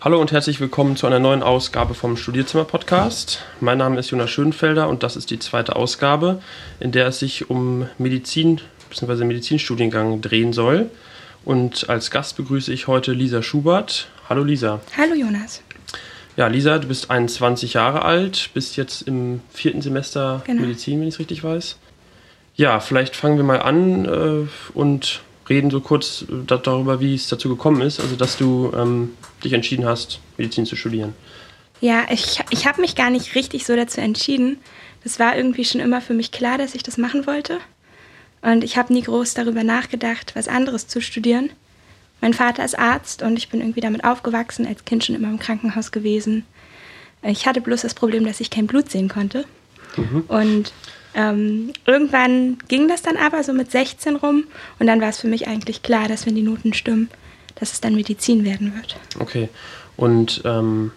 Hallo und herzlich willkommen zu einer neuen Ausgabe vom Studierzimmer-Podcast. Mein Name ist Jonas Schönfelder und das ist die zweite Ausgabe, in der es sich um Medizin bzw. Medizinstudiengang drehen soll. Und als Gast begrüße ich heute Lisa Schubert. Hallo Lisa. Hallo Jonas. Ja, Lisa, du bist 21 Jahre alt, bist jetzt im vierten Semester genau. Medizin, wenn ich es richtig weiß. Ja, vielleicht fangen wir mal an äh, und reden so kurz äh, darüber, wie es dazu gekommen ist, also dass du ähm, dich entschieden hast, Medizin zu studieren. Ja, ich, ich habe mich gar nicht richtig so dazu entschieden. Das war irgendwie schon immer für mich klar, dass ich das machen wollte. Und ich habe nie groß darüber nachgedacht, was anderes zu studieren. Mein Vater ist Arzt und ich bin irgendwie damit aufgewachsen, als Kind schon immer im Krankenhaus gewesen. Ich hatte bloß das Problem, dass ich kein Blut sehen konnte. Mhm. Und ähm, irgendwann ging das dann aber so mit 16 rum und dann war es für mich eigentlich klar, dass wenn die Noten stimmen, dass es dann Medizin werden wird. Okay. Und ähm,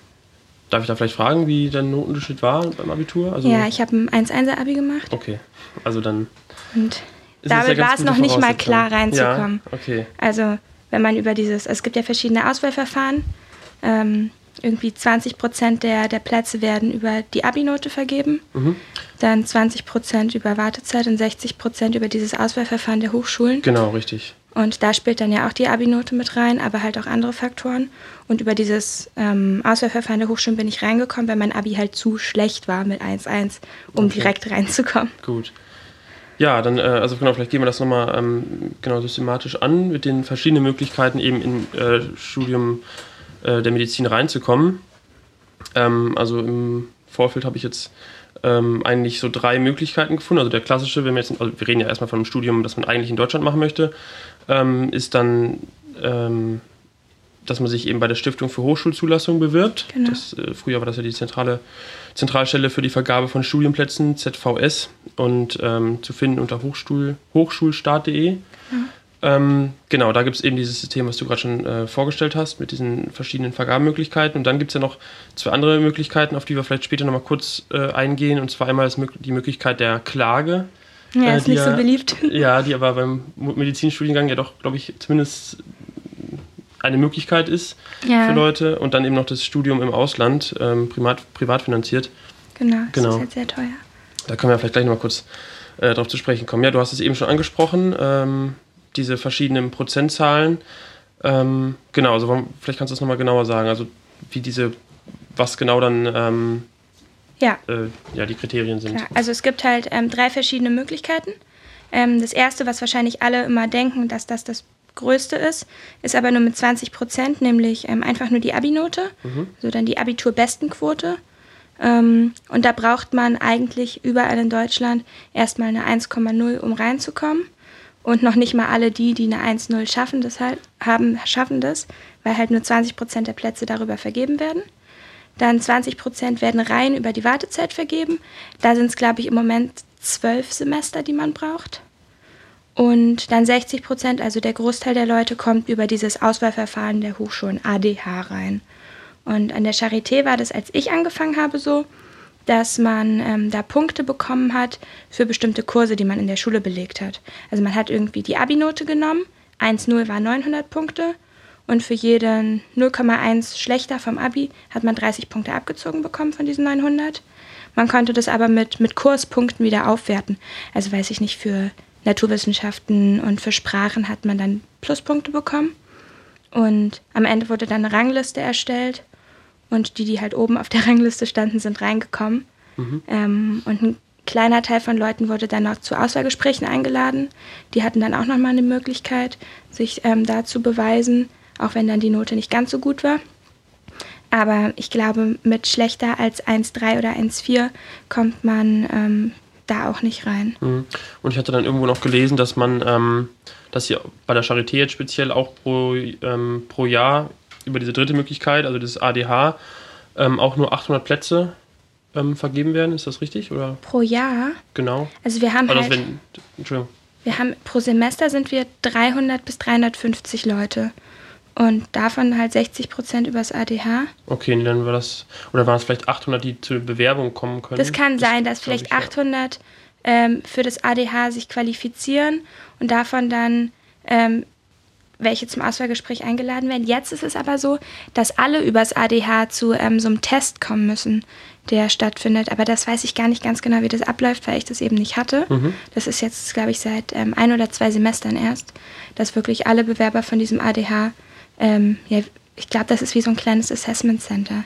darf ich da vielleicht fragen, wie dein Notenunterschied war beim Abitur? Also ja, ich habe ein 1-1er-Abi gemacht. Okay. Also dann. Und damit war es noch nicht mal klar reinzukommen. Ja, okay. Also wenn man über dieses, es gibt ja verschiedene Auswahlverfahren. Ähm, irgendwie 20 Prozent der, der Plätze werden über die Abi-Note vergeben, mhm. dann 20 Prozent über Wartezeit und 60 Prozent über dieses Auswahlverfahren der Hochschulen. Genau, richtig. Und da spielt dann ja auch die Abi-Note mit rein, aber halt auch andere Faktoren. Und über dieses ähm, Auswahlverfahren der Hochschulen bin ich reingekommen, weil mein Abi halt zu schlecht war mit 1-1, um okay. direkt reinzukommen. Gut. Ja, dann, äh, also genau, vielleicht gehen wir das nochmal ähm, genau systematisch an, mit den verschiedenen Möglichkeiten eben im äh, Studium äh, der Medizin reinzukommen. Ähm, also im Vorfeld habe ich jetzt ähm, eigentlich so drei Möglichkeiten gefunden. Also der klassische, wenn wir jetzt, also wir reden ja erstmal von einem Studium, das man eigentlich in Deutschland machen möchte, ähm, ist dann, ähm, dass man sich eben bei der Stiftung für Hochschulzulassung bewirbt. Genau. Das, äh, früher war das ja die zentrale Zentralstelle für die Vergabe von Studienplätzen, ZVS, und ähm, zu finden unter Hochschul, hochschulstart.de. Mhm. Ähm, genau, da gibt es eben dieses System, was du gerade schon äh, vorgestellt hast, mit diesen verschiedenen Vergabemöglichkeiten. Und dann gibt es ja noch zwei andere Möglichkeiten, auf die wir vielleicht später nochmal kurz äh, eingehen. Und zwar einmal die Möglichkeit der Klage. Ja, äh, ist nicht ja, so beliebt. Ja, die aber beim Medizinstudiengang ja doch, glaube ich, zumindest eine Möglichkeit ist ja. für Leute. Und dann eben noch das Studium im Ausland, ähm, privat, privat finanziert. Genau, das genau. ist halt sehr teuer. Da können wir vielleicht gleich nochmal kurz äh, darauf zu sprechen kommen. Ja, du hast es eben schon angesprochen. Ähm, diese verschiedenen Prozentzahlen. Ähm, genau, also vielleicht kannst du das nochmal genauer sagen, also wie diese, was genau dann ähm, ja. Äh, ja, die Kriterien sind. Klar. Also es gibt halt ähm, drei verschiedene Möglichkeiten. Ähm, das erste, was wahrscheinlich alle immer denken, dass das das größte ist, ist aber nur mit 20 Prozent, nämlich ähm, einfach nur die Abi-Note, mhm. also dann die Abitur-Bestenquote. Ähm, und da braucht man eigentlich überall in Deutschland erstmal eine 1,0, um reinzukommen. Und noch nicht mal alle die, die eine 1-0 schaffen, das halt, haben, schaffen das, weil halt nur 20 Prozent der Plätze darüber vergeben werden. Dann 20 Prozent werden rein über die Wartezeit vergeben. Da sind es, glaube ich, im Moment zwölf Semester, die man braucht. Und dann 60 Prozent, also der Großteil der Leute, kommt über dieses Auswahlverfahren der Hochschulen ADH rein. Und an der Charité war das, als ich angefangen habe, so, dass man ähm, da Punkte bekommen hat für bestimmte Kurse, die man in der Schule belegt hat. Also man hat irgendwie die Abi-Note genommen, 1,0 war 900 Punkte und für jeden 0,1 schlechter vom Abi hat man 30 Punkte abgezogen bekommen von diesen 900. Man konnte das aber mit, mit Kurspunkten wieder aufwerten. Also weiß ich nicht, für Naturwissenschaften und für Sprachen hat man dann Pluspunkte bekommen. Und am Ende wurde dann eine Rangliste erstellt und die, die halt oben auf der Rangliste standen, sind reingekommen. Mhm. Ähm, und ein kleiner Teil von Leuten wurde dann noch zu Auswahlgesprächen eingeladen. Die hatten dann auch nochmal eine Möglichkeit, sich ähm, da zu beweisen, auch wenn dann die Note nicht ganz so gut war. Aber ich glaube, mit schlechter als 1,3 oder 1,4 kommt man ähm, da auch nicht rein. Mhm. Und ich hatte dann irgendwo noch gelesen, dass man, ähm, dass hier bei der Charité jetzt speziell auch pro, ähm, pro Jahr über diese dritte Möglichkeit, also das ADH, ähm, auch nur 800 Plätze ähm, vergeben werden. Ist das richtig? Oder? Pro Jahr? Genau. Also wir haben halt, wenn, Entschuldigung. Wir haben pro Semester sind wir 300 bis 350 Leute. Und davon halt 60 Prozent übers ADH. Okay, dann war das, oder waren es vielleicht 800, die zur Bewerbung kommen können? Das kann das sein, dass vielleicht ich, 800 ja. ähm, für das ADH sich qualifizieren und davon dann ähm, welche zum Auswahlgespräch eingeladen werden. Jetzt ist es aber so, dass alle übers ADH zu ähm, so einem Test kommen müssen, der stattfindet. Aber das weiß ich gar nicht ganz genau, wie das abläuft, weil ich das eben nicht hatte. Mhm. Das ist jetzt, glaube ich, seit ähm, ein oder zwei Semestern erst, dass wirklich alle Bewerber von diesem ADH, ähm, ja, ich glaube, das ist wie so ein kleines Assessment Center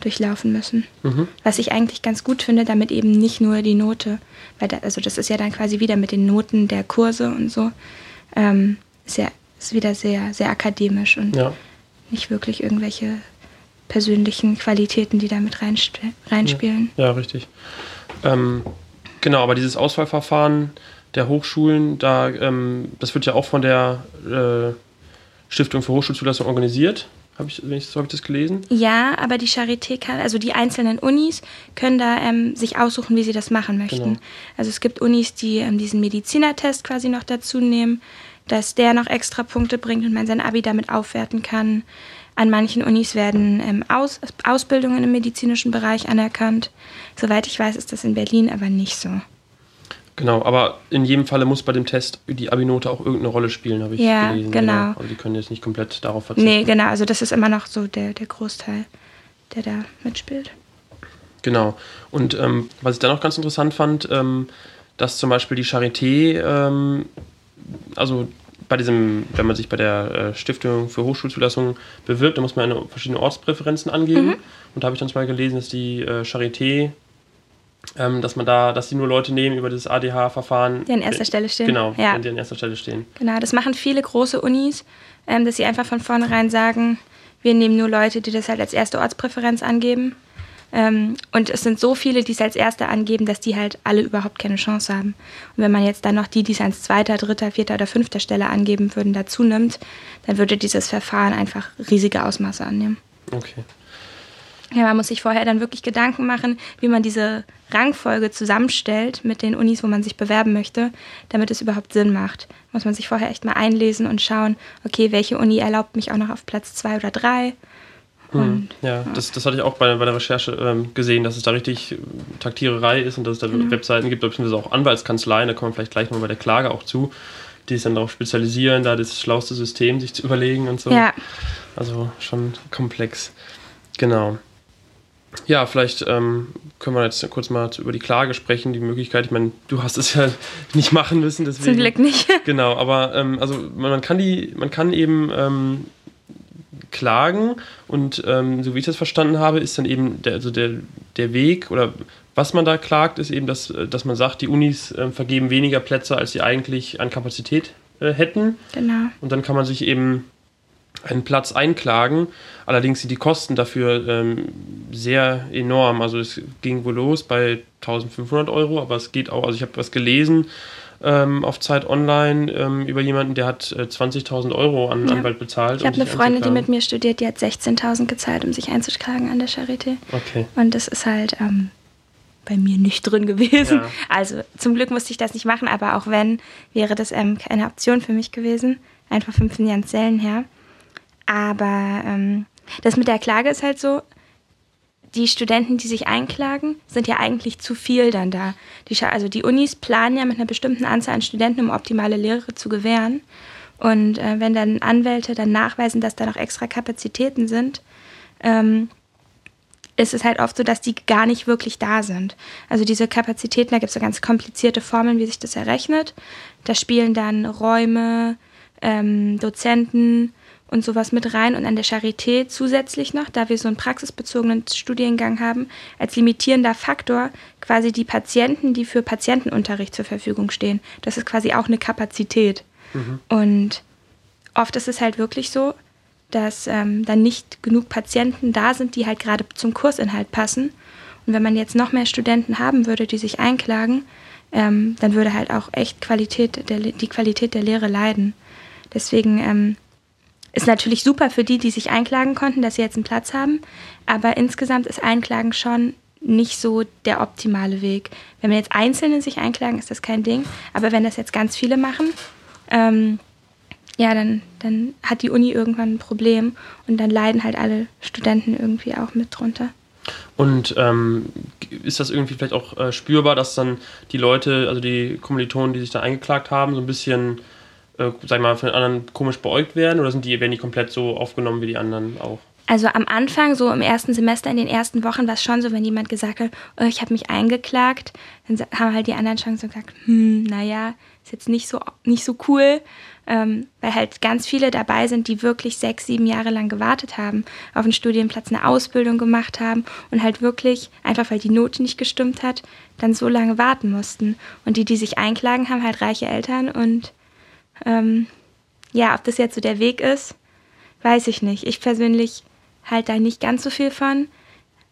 durchlaufen müssen. Mhm. Was ich eigentlich ganz gut finde, damit eben nicht nur die Note, weil da, also das ist ja dann quasi wieder mit den Noten der Kurse und so, ähm, ist ja ist wieder sehr, sehr akademisch und ja. nicht wirklich irgendwelche persönlichen Qualitäten, die da mit reinspielen. Ja, ja richtig. Ähm, genau, aber dieses Auswahlverfahren der Hochschulen, da, ähm, das wird ja auch von der äh, Stiftung für Hochschulzulassung organisiert. Habe ich, so habe ich das gelesen? Ja, aber die Charité kann, also die einzelnen Unis können da ähm, sich aussuchen, wie sie das machen möchten. Genau. Also es gibt Unis, die ähm, diesen Medizinertest quasi noch dazu nehmen, dass der noch extra Punkte bringt und man sein Abi damit aufwerten kann. An manchen Unis werden ähm, Aus, Ausbildungen im medizinischen Bereich anerkannt. Soweit ich weiß, ist das in Berlin aber nicht so. Genau, aber in jedem Falle muss bei dem Test die Abi-Note auch irgendeine Rolle spielen, habe ich ja, gelesen. Genau. genau. Also die können jetzt nicht komplett darauf verzichten. Nee, genau, also das ist immer noch so der, der Großteil, der da mitspielt. Genau. Und ähm, was ich dann noch ganz interessant fand, ähm, dass zum Beispiel die Charité, ähm, also bei diesem, wenn man sich bei der äh, Stiftung für Hochschulzulassung bewirbt, dann muss man eine, verschiedene Ortspräferenzen angeben. Mhm. Und da habe ich dann mal gelesen, dass die äh, Charité ähm, dass man da, dass die nur Leute nehmen über das ADH-Verfahren. Die an erster Stelle stehen. Genau, ja. die an erster Stelle stehen. Genau, das machen viele große Unis, ähm, dass sie einfach von vornherein sagen, wir nehmen nur Leute, die das halt als erste Ortspräferenz angeben. Ähm, und es sind so viele, die es als erste angeben, dass die halt alle überhaupt keine Chance haben. Und wenn man jetzt dann noch die, die es als zweiter, dritter, vierter oder fünfter Stelle angeben würden, dazu nimmt, dann würde dieses Verfahren einfach riesige Ausmaße annehmen. Okay. Ja, man muss sich vorher dann wirklich Gedanken machen, wie man diese Rangfolge zusammenstellt mit den Unis, wo man sich bewerben möchte, damit es überhaupt Sinn macht. Muss man sich vorher echt mal einlesen und schauen, okay, welche Uni erlaubt mich auch noch auf Platz zwei oder drei. Und, ja, ja, Das, das hatte ich auch bei, bei der Recherche ähm, gesehen, dass es da richtig Taktiererei ist und dass es da mhm. Webseiten gibt, beziehungsweise auch Anwaltskanzleien, da kommen wir vielleicht gleich mal bei der Klage auch zu, die sich dann darauf spezialisieren, da das schlauste System sich zu überlegen und so. Ja. Also schon komplex. Genau. Ja, vielleicht ähm, können wir jetzt kurz mal über die Klage sprechen, die Möglichkeit. Ich meine, du hast es ja nicht machen müssen, deswegen. Zum Glück nicht. Genau, aber ähm, also man kann die, man kann eben ähm, klagen und ähm, so wie ich das verstanden habe, ist dann eben der, also der, der Weg oder was man da klagt, ist eben, dass, dass man sagt, die Unis äh, vergeben weniger Plätze, als sie eigentlich an Kapazität äh, hätten. Genau. Und dann kann man sich eben einen Platz einklagen. Allerdings sind die Kosten dafür ähm, sehr enorm. Also es ging wohl los bei 1500 Euro, aber es geht auch, also ich habe was gelesen ähm, auf Zeit Online ähm, über jemanden, der hat äh, 20.000 Euro an ja. Anwalt bezahlt. Ich habe um eine Freundin, die mit mir studiert, die hat 16.000 gezahlt, um sich einzuklagen an der Charité. Okay. Und das ist halt ähm, bei mir nicht drin gewesen. Ja. Also zum Glück musste ich das nicht machen, aber auch wenn, wäre das ähm, keine Option für mich gewesen. Einfach vom finanziellen her. Aber ähm, das mit der Klage ist halt so, die Studenten, die sich einklagen, sind ja eigentlich zu viel dann da. Die, also die Unis planen ja mit einer bestimmten Anzahl an Studenten, um optimale Lehre zu gewähren. Und äh, wenn dann Anwälte dann nachweisen, dass da noch extra Kapazitäten sind, ähm, ist es halt oft so, dass die gar nicht wirklich da sind. Also diese Kapazitäten, da gibt es so ganz komplizierte Formeln, wie sich das errechnet. Da spielen dann Räume, ähm, Dozenten, und sowas mit rein und an der Charité zusätzlich noch, da wir so einen praxisbezogenen Studiengang haben, als limitierender Faktor quasi die Patienten, die für Patientenunterricht zur Verfügung stehen. Das ist quasi auch eine Kapazität. Mhm. Und oft ist es halt wirklich so, dass ähm, dann nicht genug Patienten da sind, die halt gerade zum Kursinhalt passen. Und wenn man jetzt noch mehr Studenten haben würde, die sich einklagen, ähm, dann würde halt auch echt Qualität der, die Qualität der Lehre leiden. Deswegen ähm, ist natürlich super für die, die sich einklagen konnten, dass sie jetzt einen Platz haben. Aber insgesamt ist Einklagen schon nicht so der optimale Weg. Wenn man jetzt Einzelne sich einklagen, ist das kein Ding. Aber wenn das jetzt ganz viele machen, ähm, ja, dann, dann hat die Uni irgendwann ein Problem und dann leiden halt alle Studenten irgendwie auch mit drunter. Und ähm, ist das irgendwie vielleicht auch äh, spürbar, dass dann die Leute, also die Kommilitonen, die sich da eingeklagt haben, so ein bisschen äh, sag mal, von den anderen komisch beäugt werden oder sind die, werden die komplett so aufgenommen wie die anderen auch? Also am Anfang, so im ersten Semester, in den ersten Wochen, war es schon so, wenn jemand gesagt hat, oh, ich habe mich eingeklagt, dann haben halt die anderen schon so gesagt, hm, naja, ist jetzt nicht so, nicht so cool, ähm, weil halt ganz viele dabei sind, die wirklich sechs, sieben Jahre lang gewartet haben, auf einen Studienplatz eine Ausbildung gemacht haben und halt wirklich, einfach weil die Note nicht gestimmt hat, dann so lange warten mussten. Und die, die sich einklagen, haben halt reiche Eltern und ähm, ja, ob das jetzt so der Weg ist, weiß ich nicht. Ich persönlich halt da nicht ganz so viel von.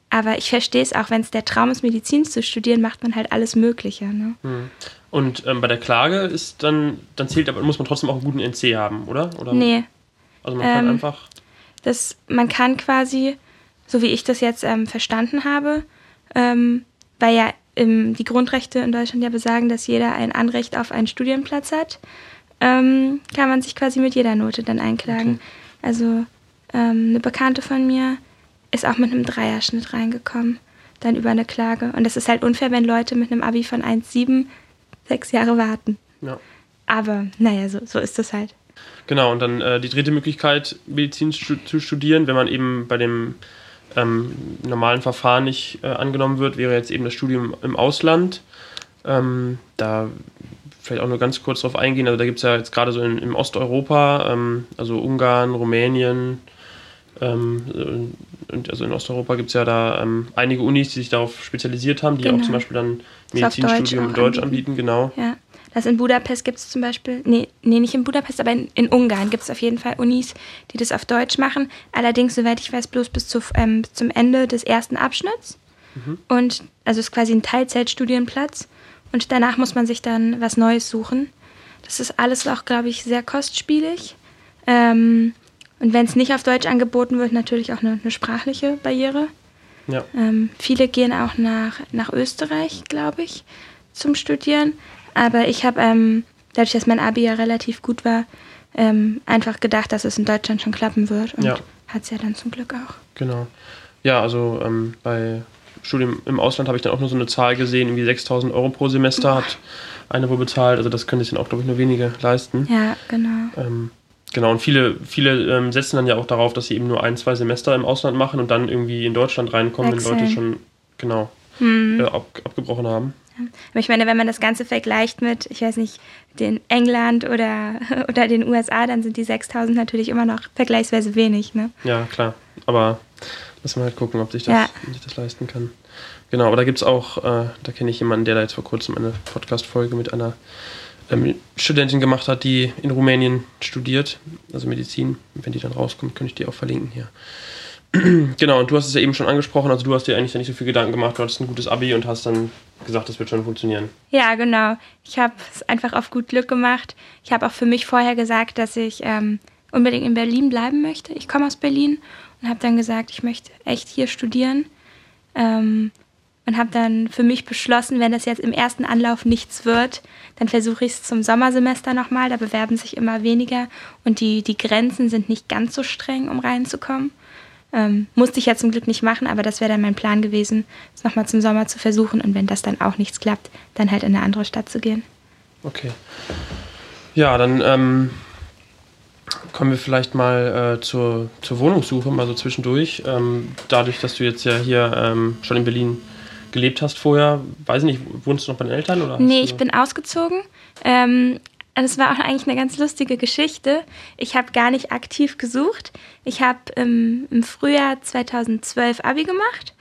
Aber ich verstehe es auch, wenn es der Traum ist, Medizin zu studieren, macht man halt alles Mögliche. Ne? Hm. Und ähm, bei der Klage ist dann, dann zählt aber, muss man trotzdem auch einen guten NC haben, oder? oder? Nee. Also man kann Ähm, einfach. Das, man kann quasi, so wie ich das jetzt ähm, verstanden habe, ähm, weil ja ähm, die Grundrechte in Deutschland ja besagen, dass jeder ein Anrecht auf einen Studienplatz hat, ähm, kann man sich quasi mit jeder Note dann einklagen. Okay. Also ähm, eine Bekannte von mir ist auch mit einem Dreierschnitt reingekommen, dann über eine Klage. Und das ist halt unfair, wenn Leute mit einem Abi von 1,7 sechs Jahre warten. Ja. Aber naja, so, so ist das halt. Genau, und dann äh, die dritte Möglichkeit, Medizin stu zu studieren, wenn man eben bei dem ähm, normalen Verfahren nicht äh, angenommen wird, wäre jetzt eben das Studium im Ausland. Ähm, da vielleicht auch nur ganz kurz drauf eingehen. Also da gibt es ja jetzt gerade so in, in Osteuropa, ähm, also Ungarn, Rumänien, ähm, und also in Osteuropa gibt es ja da ähm, einige Unis, die sich darauf spezialisiert haben, die Genau. auch zum Beispiel dann Medizinstudium in Deutsch auch Deutsch anbieten, genau. Ja. Das in Budapest gibt es zum Beispiel, nee, nee, nicht in Budapest, aber in, in Ungarn gibt es auf jeden Fall Unis, die das auf Deutsch machen. Allerdings, soweit ich weiß, bloß bis, zu, ähm, bis zum Ende des ersten Abschnitts. Und also ist quasi ein Teilzeitstudienplatz. Und danach muss man sich dann was Neues suchen. Das ist alles auch, glaube ich, sehr kostspielig. Ähm, und wenn es nicht auf Deutsch angeboten wird, natürlich auch eine, eine sprachliche Barriere. Ja. Ähm, viele gehen auch nach, nach Österreich, glaube ich, zum Studieren. Aber ich habe, ähm, dadurch, dass mein Abi ja relativ gut war, ähm, einfach gedacht, dass es in Deutschland schon klappen wird. Und Ja. hat es ja dann zum Glück auch. Genau. Ja, also ähm, bei Studium im Ausland habe ich dann auch nur so eine Zahl gesehen, irgendwie 6000 Euro pro Semester hat eine wohl bezahlt. Also das können sich dann auch, glaube ich, nur wenige leisten. Ja, genau. Ähm, genau, und viele, viele ähm, setzen dann ja auch darauf, dass sie eben nur ein, zwei Semester im Ausland machen und dann irgendwie in Deutschland reinkommen, wenn Leute Wechseln. schon genau Hm. äh, ab, abgebrochen haben. Aber ich meine, wenn man das Ganze vergleicht mit, ich weiß nicht, den England oder, oder den USA, dann sind die 6000 natürlich immer noch vergleichsweise wenig. Ne? Ja, klar. Aber müssen wir halt gucken, ob sich das, Ja. sich das leisten kann. Genau, aber da gibt es auch, äh, da kenne ich jemanden, der da jetzt vor kurzem eine Podcast-Folge mit einer ähm, Studentin gemacht hat, die in Rumänien studiert, also Medizin. Wenn die dann rauskommt, könnte ich die auch verlinken hier. genau, und du hast es ja eben schon angesprochen, also du hast dir eigentlich nicht so viel Gedanken gemacht, du hattest ein gutes Abi und hast dann gesagt, das wird schon funktionieren. Ja, genau. Ich habe es einfach auf gut Glück gemacht. Ich habe auch für mich vorher gesagt, dass ich ähm, unbedingt in Berlin bleiben möchte. Ich komme aus Berlin und habe dann gesagt, ich möchte echt hier studieren. Ähm, und habe dann für mich beschlossen, wenn das jetzt im ersten Anlauf nichts wird, dann versuche ich es zum Sommersemester nochmal. Da bewerben sich immer weniger und die, die Grenzen sind nicht ganz so streng, um reinzukommen. Ähm, musste ich ja zum Glück nicht machen, aber das wäre dann mein Plan gewesen, es nochmal zum Sommer zu versuchen und wenn das dann auch nichts klappt, dann halt in eine andere Stadt zu gehen. Okay. Ja, dann ähm, kommen wir vielleicht mal äh, zur, zur Wohnungssuche, mal so zwischendurch. Ähm, dadurch, dass du jetzt ja hier ähm, schon in Berlin gelebt hast vorher, weiß ich nicht, wohnst du noch bei den Eltern? Oder Nee, ich bin ausgezogen. Ähm, das war auch eigentlich eine ganz lustige Geschichte. Ich habe gar nicht aktiv gesucht. Ich habe im, im Frühjahr 2012 Abi gemacht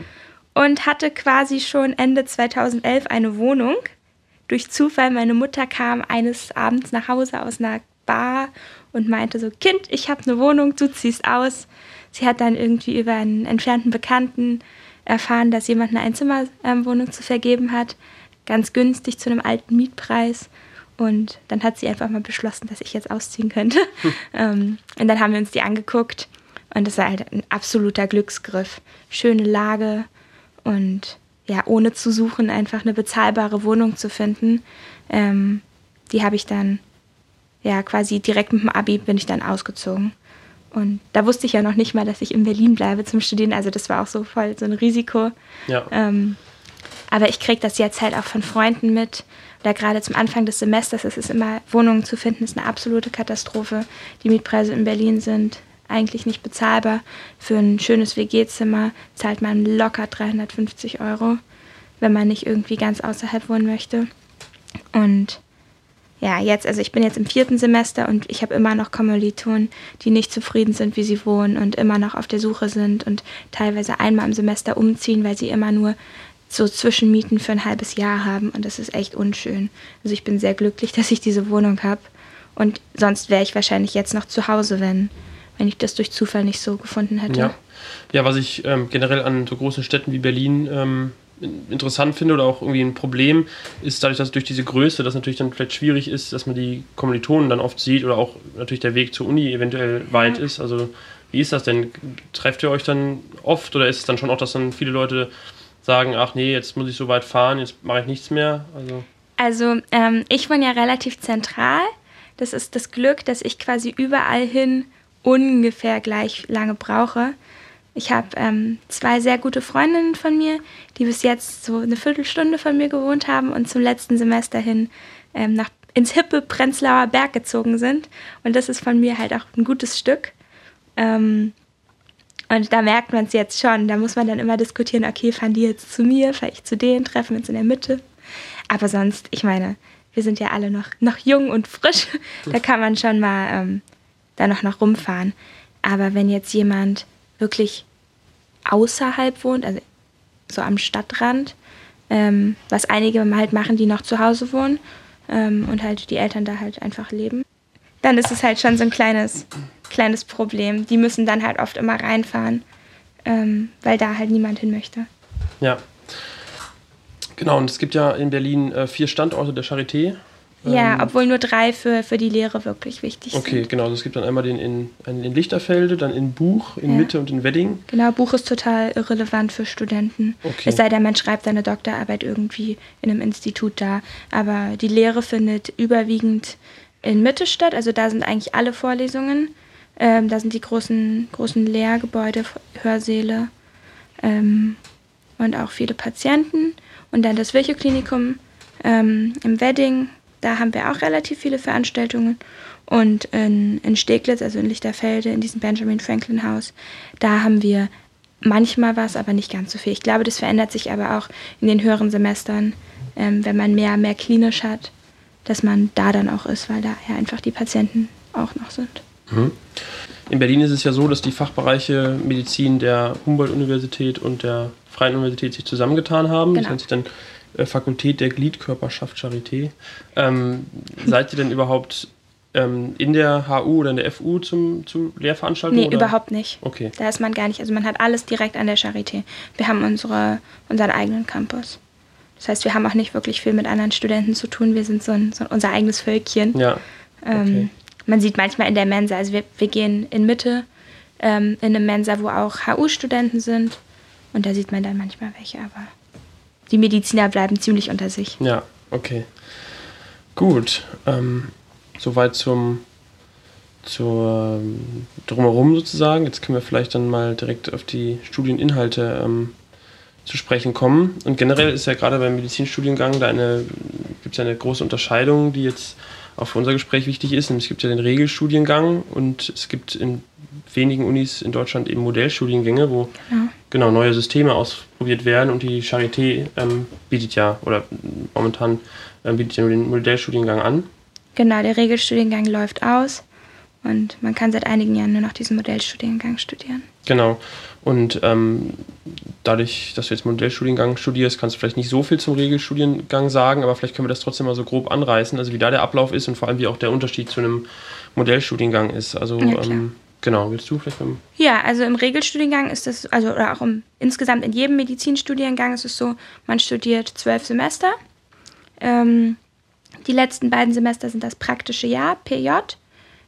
und hatte quasi schon Ende 2011 eine Wohnung. Durch Zufall, meine Mutter kam eines Abends nach Hause aus einer Bar und meinte so, Kind, ich habe eine Wohnung, du ziehst aus. Sie hat dann irgendwie über einen entfernten Bekannten erfahren, dass jemand eine Einzimmerwohnung zu vergeben hat, ganz günstig zu einem alten Mietpreis. Und dann hat sie einfach mal beschlossen, dass ich jetzt ausziehen könnte. ähm, und dann haben wir uns die angeguckt und das war halt ein absoluter Glücksgriff. Schöne Lage und ja, ohne zu suchen, einfach eine bezahlbare Wohnung zu finden. Ähm, die habe ich dann, ja, quasi direkt mit dem Abi bin ich dann ausgezogen. Und da wusste ich ja noch nicht mal, dass ich in Berlin bleibe zum Studieren. Also das war auch so voll so ein Risiko. Ja. Ähm, Aber ich kriege das jetzt halt auch von Freunden mit. Oder gerade zum Anfang des Semesters ist es immer, Wohnungen zu finden, ist eine absolute Katastrophe. Die Mietpreise in Berlin sind eigentlich nicht bezahlbar. Für ein schönes WG-Zimmer zahlt man locker 350 Euro, wenn man nicht irgendwie ganz außerhalb wohnen möchte. Und ja, jetzt, also ich bin jetzt im vierten Semester und ich habe immer noch Kommilitonen, die nicht zufrieden sind, wie sie wohnen und immer noch auf der Suche sind und teilweise einmal im Semester umziehen, weil sie immer nur so Zwischenmieten für ein halbes Jahr haben und das ist echt unschön. Also ich bin sehr glücklich, dass ich diese Wohnung habe und sonst wäre ich wahrscheinlich jetzt noch zu Hause, wenn, wenn ich das durch Zufall nicht so gefunden hätte. Ja, ja was ich ähm, generell an so großen Städten wie Berlin ähm, interessant finde oder auch irgendwie ein Problem ist dadurch, dass durch diese Größe das natürlich dann vielleicht schwierig ist, dass man die Kommilitonen dann oft sieht oder auch natürlich der Weg zur Uni eventuell weit ist. Also wie ist das denn? Trefft ihr euch dann oft oder ist es dann schon auch, dass dann viele Leute sagen, ach nee, jetzt muss ich so weit fahren, jetzt mache ich nichts mehr? Also, also ähm, ich wohne ja relativ zentral. Das ist das Glück, dass ich quasi überall hin ungefähr gleich lange brauche. Ich habe ähm, zwei sehr gute Freundinnen von mir, die bis jetzt so eine Viertelstunde von mir gewohnt haben und zum letzten Semester hin ähm, nach, ins hippe Prenzlauer Berg gezogen sind. Und das ist von mir halt auch ein gutes Stück. Ähm, und da merkt man es jetzt schon. Da muss man dann immer diskutieren, okay, fahren die jetzt zu mir, fahre ich zu denen, treffen wir uns in der Mitte. Aber sonst, ich meine, wir sind ja alle noch, noch jung und frisch. Da kann man schon mal ähm, da noch, noch rumfahren. Aber wenn jetzt jemand wirklich außerhalb wohnt, also so am Stadtrand, ähm, was einige halt machen, die noch zu Hause wohnen ähm, und halt die Eltern da halt einfach leben, dann ist es halt schon so ein kleines, kleines Problem. Die müssen dann halt oft immer reinfahren, ähm, weil da halt niemand hin möchte. Ja. Genau, und es gibt ja in Berlin äh, vier Standorte der Charité. Ja, ähm, obwohl nur drei für, für die Lehre wirklich wichtig okay, sind. Okay, genau. Also es gibt dann einmal den in, einen in Lichterfelde, dann in Buch, in ja. Mitte und in Wedding. Genau, Buch ist total irrelevant für Studenten. Okay. Es sei denn, man schreibt seine Doktorarbeit irgendwie in einem Institut da. Aber die Lehre findet überwiegend in Mitte statt. Also da sind eigentlich alle Vorlesungen. Ähm, da sind die großen, großen Lehrgebäude, Hörsäle ähm, und auch viele Patienten. Und dann das Virchow-Klinikum ähm, im Wedding da haben wir auch relativ viele Veranstaltungen. Und in, in Steglitz, also in Lichterfelde, in diesem Benjamin Franklin Haus, da haben wir manchmal was, aber nicht ganz so viel. Ich glaube, das verändert sich aber auch in den höheren Semestern, ähm, wenn man mehr, mehr klinisch hat, dass man da dann auch ist, weil da ja einfach die Patienten auch noch sind. Mhm. In Berlin ist es ja so, dass die Fachbereiche Medizin der Humboldt-Universität und der Freien Universität sich zusammengetan haben. Genau. Das nennt sich dann Fakultät der Gliedkörperschaft Charité. Ähm, seid ihr denn überhaupt ähm, in der HU oder in der FU zum, zu Lehrveranstaltungen? Nee, oder? überhaupt nicht. Okay. Da ist man gar nicht. Also man hat alles direkt an der Charité. Wir haben unsere, unseren eigenen Campus. Das heißt, wir haben auch nicht wirklich viel mit anderen Studenten zu tun. Wir sind so, ein, so unser eigenes Völkchen. Ja. Ähm, okay. Ähm, man sieht manchmal in der Mensa, also wir, wir gehen in Mitte ähm, in eine Mensa, wo auch HU-Studenten sind. Und da sieht man dann manchmal welche, aber die Mediziner bleiben ziemlich unter sich. Ja, okay. Gut. Ähm, soweit zum zur ähm, drumherum sozusagen. Jetzt können wir vielleicht dann mal direkt auf die Studieninhalte ähm, zu sprechen kommen. Und generell ist ja gerade beim Medizinstudiengang da eine, gibt ja eine große Unterscheidung, die jetzt auch für unser Gespräch wichtig ist. es gibt ja den Regelstudiengang und es gibt in wenigen Unis in Deutschland eben Modellstudiengänge, wo genau, genau neue Systeme ausprobiert werden und die Charité ähm, bietet ja oder momentan ähm, bietet ja nur den Modellstudiengang an. Genau, der Regelstudiengang läuft aus und man kann seit einigen Jahren nur noch diesen Modellstudiengang studieren. Genau. Und ähm, dadurch, dass du jetzt Modellstudiengang studierst, kannst du vielleicht nicht so viel zum Regelstudiengang sagen, aber vielleicht können wir das trotzdem mal so grob anreißen, also wie da der Ablauf ist und vor allem wie auch der Unterschied zu einem Modellstudiengang ist. Also ja, ähm, Genau, willst du vielleicht beim Ja, also im Regelstudiengang ist es, also oder auch im, insgesamt in jedem Medizinstudiengang ist es so, man studiert zwölf Semester. Ähm, die letzten beiden Semester sind das praktische Jahr, PJ.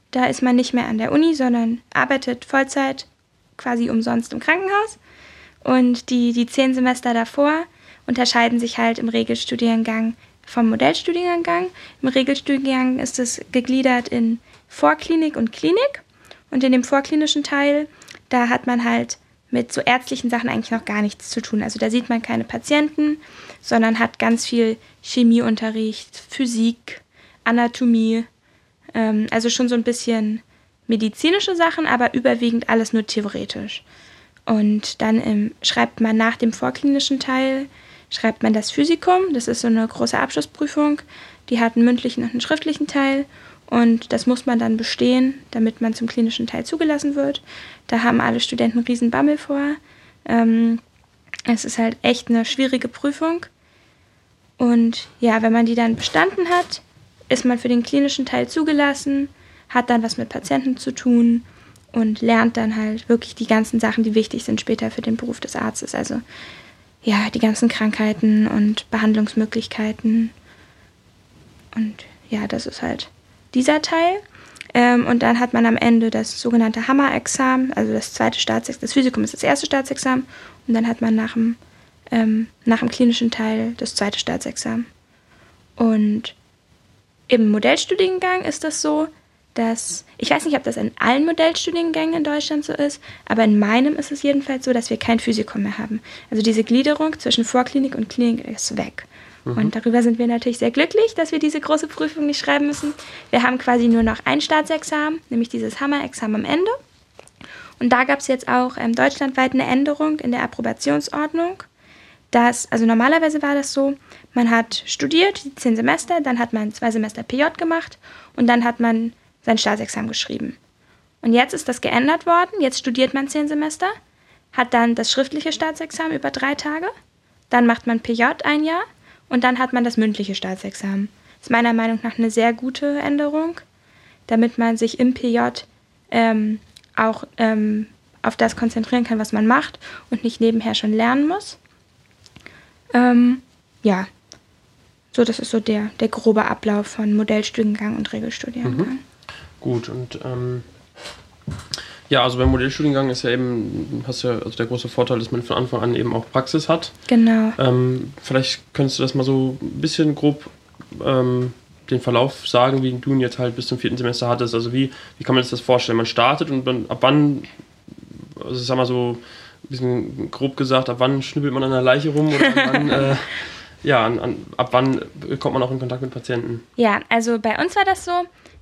Da ist man nicht mehr an der Uni, sondern arbeitet Vollzeit quasi umsonst im Krankenhaus. Und die, die zehn Semester davor unterscheiden sich halt im Regelstudiengang vom Modellstudiengang. Im Regelstudiengang ist es gegliedert in Vorklinik und Klinik. Und in dem vorklinischen Teil, da hat man halt mit so ärztlichen Sachen eigentlich noch gar nichts zu tun. Also da sieht man keine Patienten, sondern hat ganz viel Chemieunterricht, Physik, Anatomie, ähm, also schon so ein bisschen medizinische Sachen, aber überwiegend alles nur theoretisch. Und dann ähm, schreibt man nach dem vorklinischen Teil, schreibt man das Physikum, das ist so eine große Abschlussprüfung, die hat einen mündlichen und einen schriftlichen Teil und das muss man dann bestehen, damit man zum klinischen Teil zugelassen wird. Da haben alle Studenten riesen Bammel vor. Ähm, es ist halt echt eine schwierige Prüfung. Und ja, wenn man die dann bestanden hat, ist man für den klinischen Teil zugelassen, hat dann was mit Patienten zu tun und lernt dann halt wirklich die ganzen Sachen, die wichtig sind später für den Beruf des Arztes. Also ja, die ganzen Krankheiten und Behandlungsmöglichkeiten. Und ja, das ist halt dieser Teil. Ähm, und dann hat man am Ende das sogenannte Hammer-Examen, also das zweite Staatsexamen. Das Physikum ist das erste Staatsexamen. Und dann hat man nach dem, ähm, nach dem klinischen Teil das zweite Staatsexamen. Und im Modellstudiengang ist das so, dass, ich weiß nicht, ob das in allen Modellstudiengängen in Deutschland so ist, aber in meinem ist es jedenfalls so, dass wir kein Physikum mehr haben. Also diese Gliederung zwischen Vorklinik und Klinik ist weg. Mhm. Und darüber sind wir natürlich sehr glücklich, dass wir diese große Prüfung nicht schreiben müssen. Wir haben quasi nur noch ein Staatsexamen, nämlich dieses Hammer-Examen am Ende. Und da gab es jetzt auch ähm, deutschlandweit eine Änderung in der Approbationsordnung. Dass, also normalerweise war das so, man hat studiert, die zehn Semester, dann hat man zwei Semester PJ gemacht und dann hat man sein Staatsexamen geschrieben. Und jetzt ist das geändert worden, jetzt studiert man zehn Semester, hat dann das schriftliche Staatsexamen über drei Tage, dann macht man PJ ein Jahr und dann hat man das mündliche Staatsexamen. Das ist meiner Meinung nach eine sehr gute Änderung, damit man sich im PJ ähm, auch ähm, auf das konzentrieren kann, was man macht und nicht nebenher schon lernen muss. Ähm, ja, so das ist so der, der grobe Ablauf von Modellstudiengang und Regelstudiengang. Mhm. Gut, und ähm, ja, also beim Modellstudiengang ist ja eben, hast ja, also der große Vorteil, dass man von Anfang an eben auch Praxis hat. Genau. Ähm, vielleicht könntest du das mal so ein bisschen grob ähm, den Verlauf sagen, wie du ihn jetzt halt bis zum vierten Semester hattest. Also wie, wie kann man sich das vorstellen? Man startet und dann ab wann, also sag mal so ein bisschen grob gesagt, ab wann schnippelt man an der Leiche rum oder wann, äh, ja, an, an, ab wann kommt man auch in Kontakt mit Patienten? Ja, also bei uns war das so.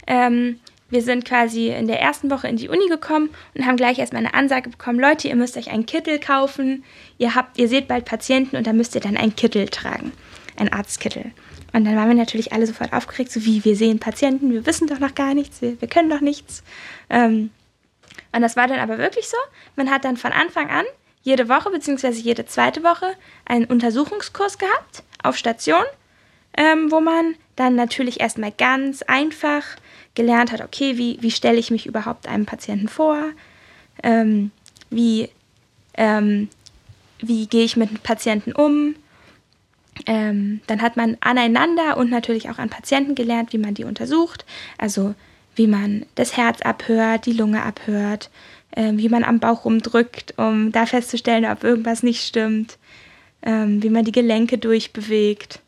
Ähm, wir sind quasi in der ersten Woche in die Uni gekommen und haben gleich erstmal eine Ansage bekommen, Leute, ihr müsst euch einen Kittel kaufen, ihr, habt, ihr seht bald Patienten und da müsst ihr dann einen Kittel tragen, einen Arztkittel. Und dann waren wir natürlich alle sofort aufgeregt, so wie, wir sehen Patienten, wir wissen doch noch gar nichts, wir, wir können doch nichts. Ähm, und das war dann aber wirklich so. Man hat dann von Anfang an jede Woche bzw. jede zweite Woche einen Untersuchungskurs gehabt auf Station, ähm, wo man dann natürlich erstmal ganz einfach gelernt hat, okay, wie, wie stelle ich mich überhaupt einem Patienten vor, ähm, wie, ähm, wie gehe ich mit Patienten um. Ähm, dann hat man aneinander und natürlich auch an Patienten gelernt, wie man die untersucht, also wie man das Herz abhört, die Lunge abhört, äh, wie man am Bauch rumdrückt, um da festzustellen, ob irgendwas nicht stimmt, ähm, wie man die Gelenke durchbewegt,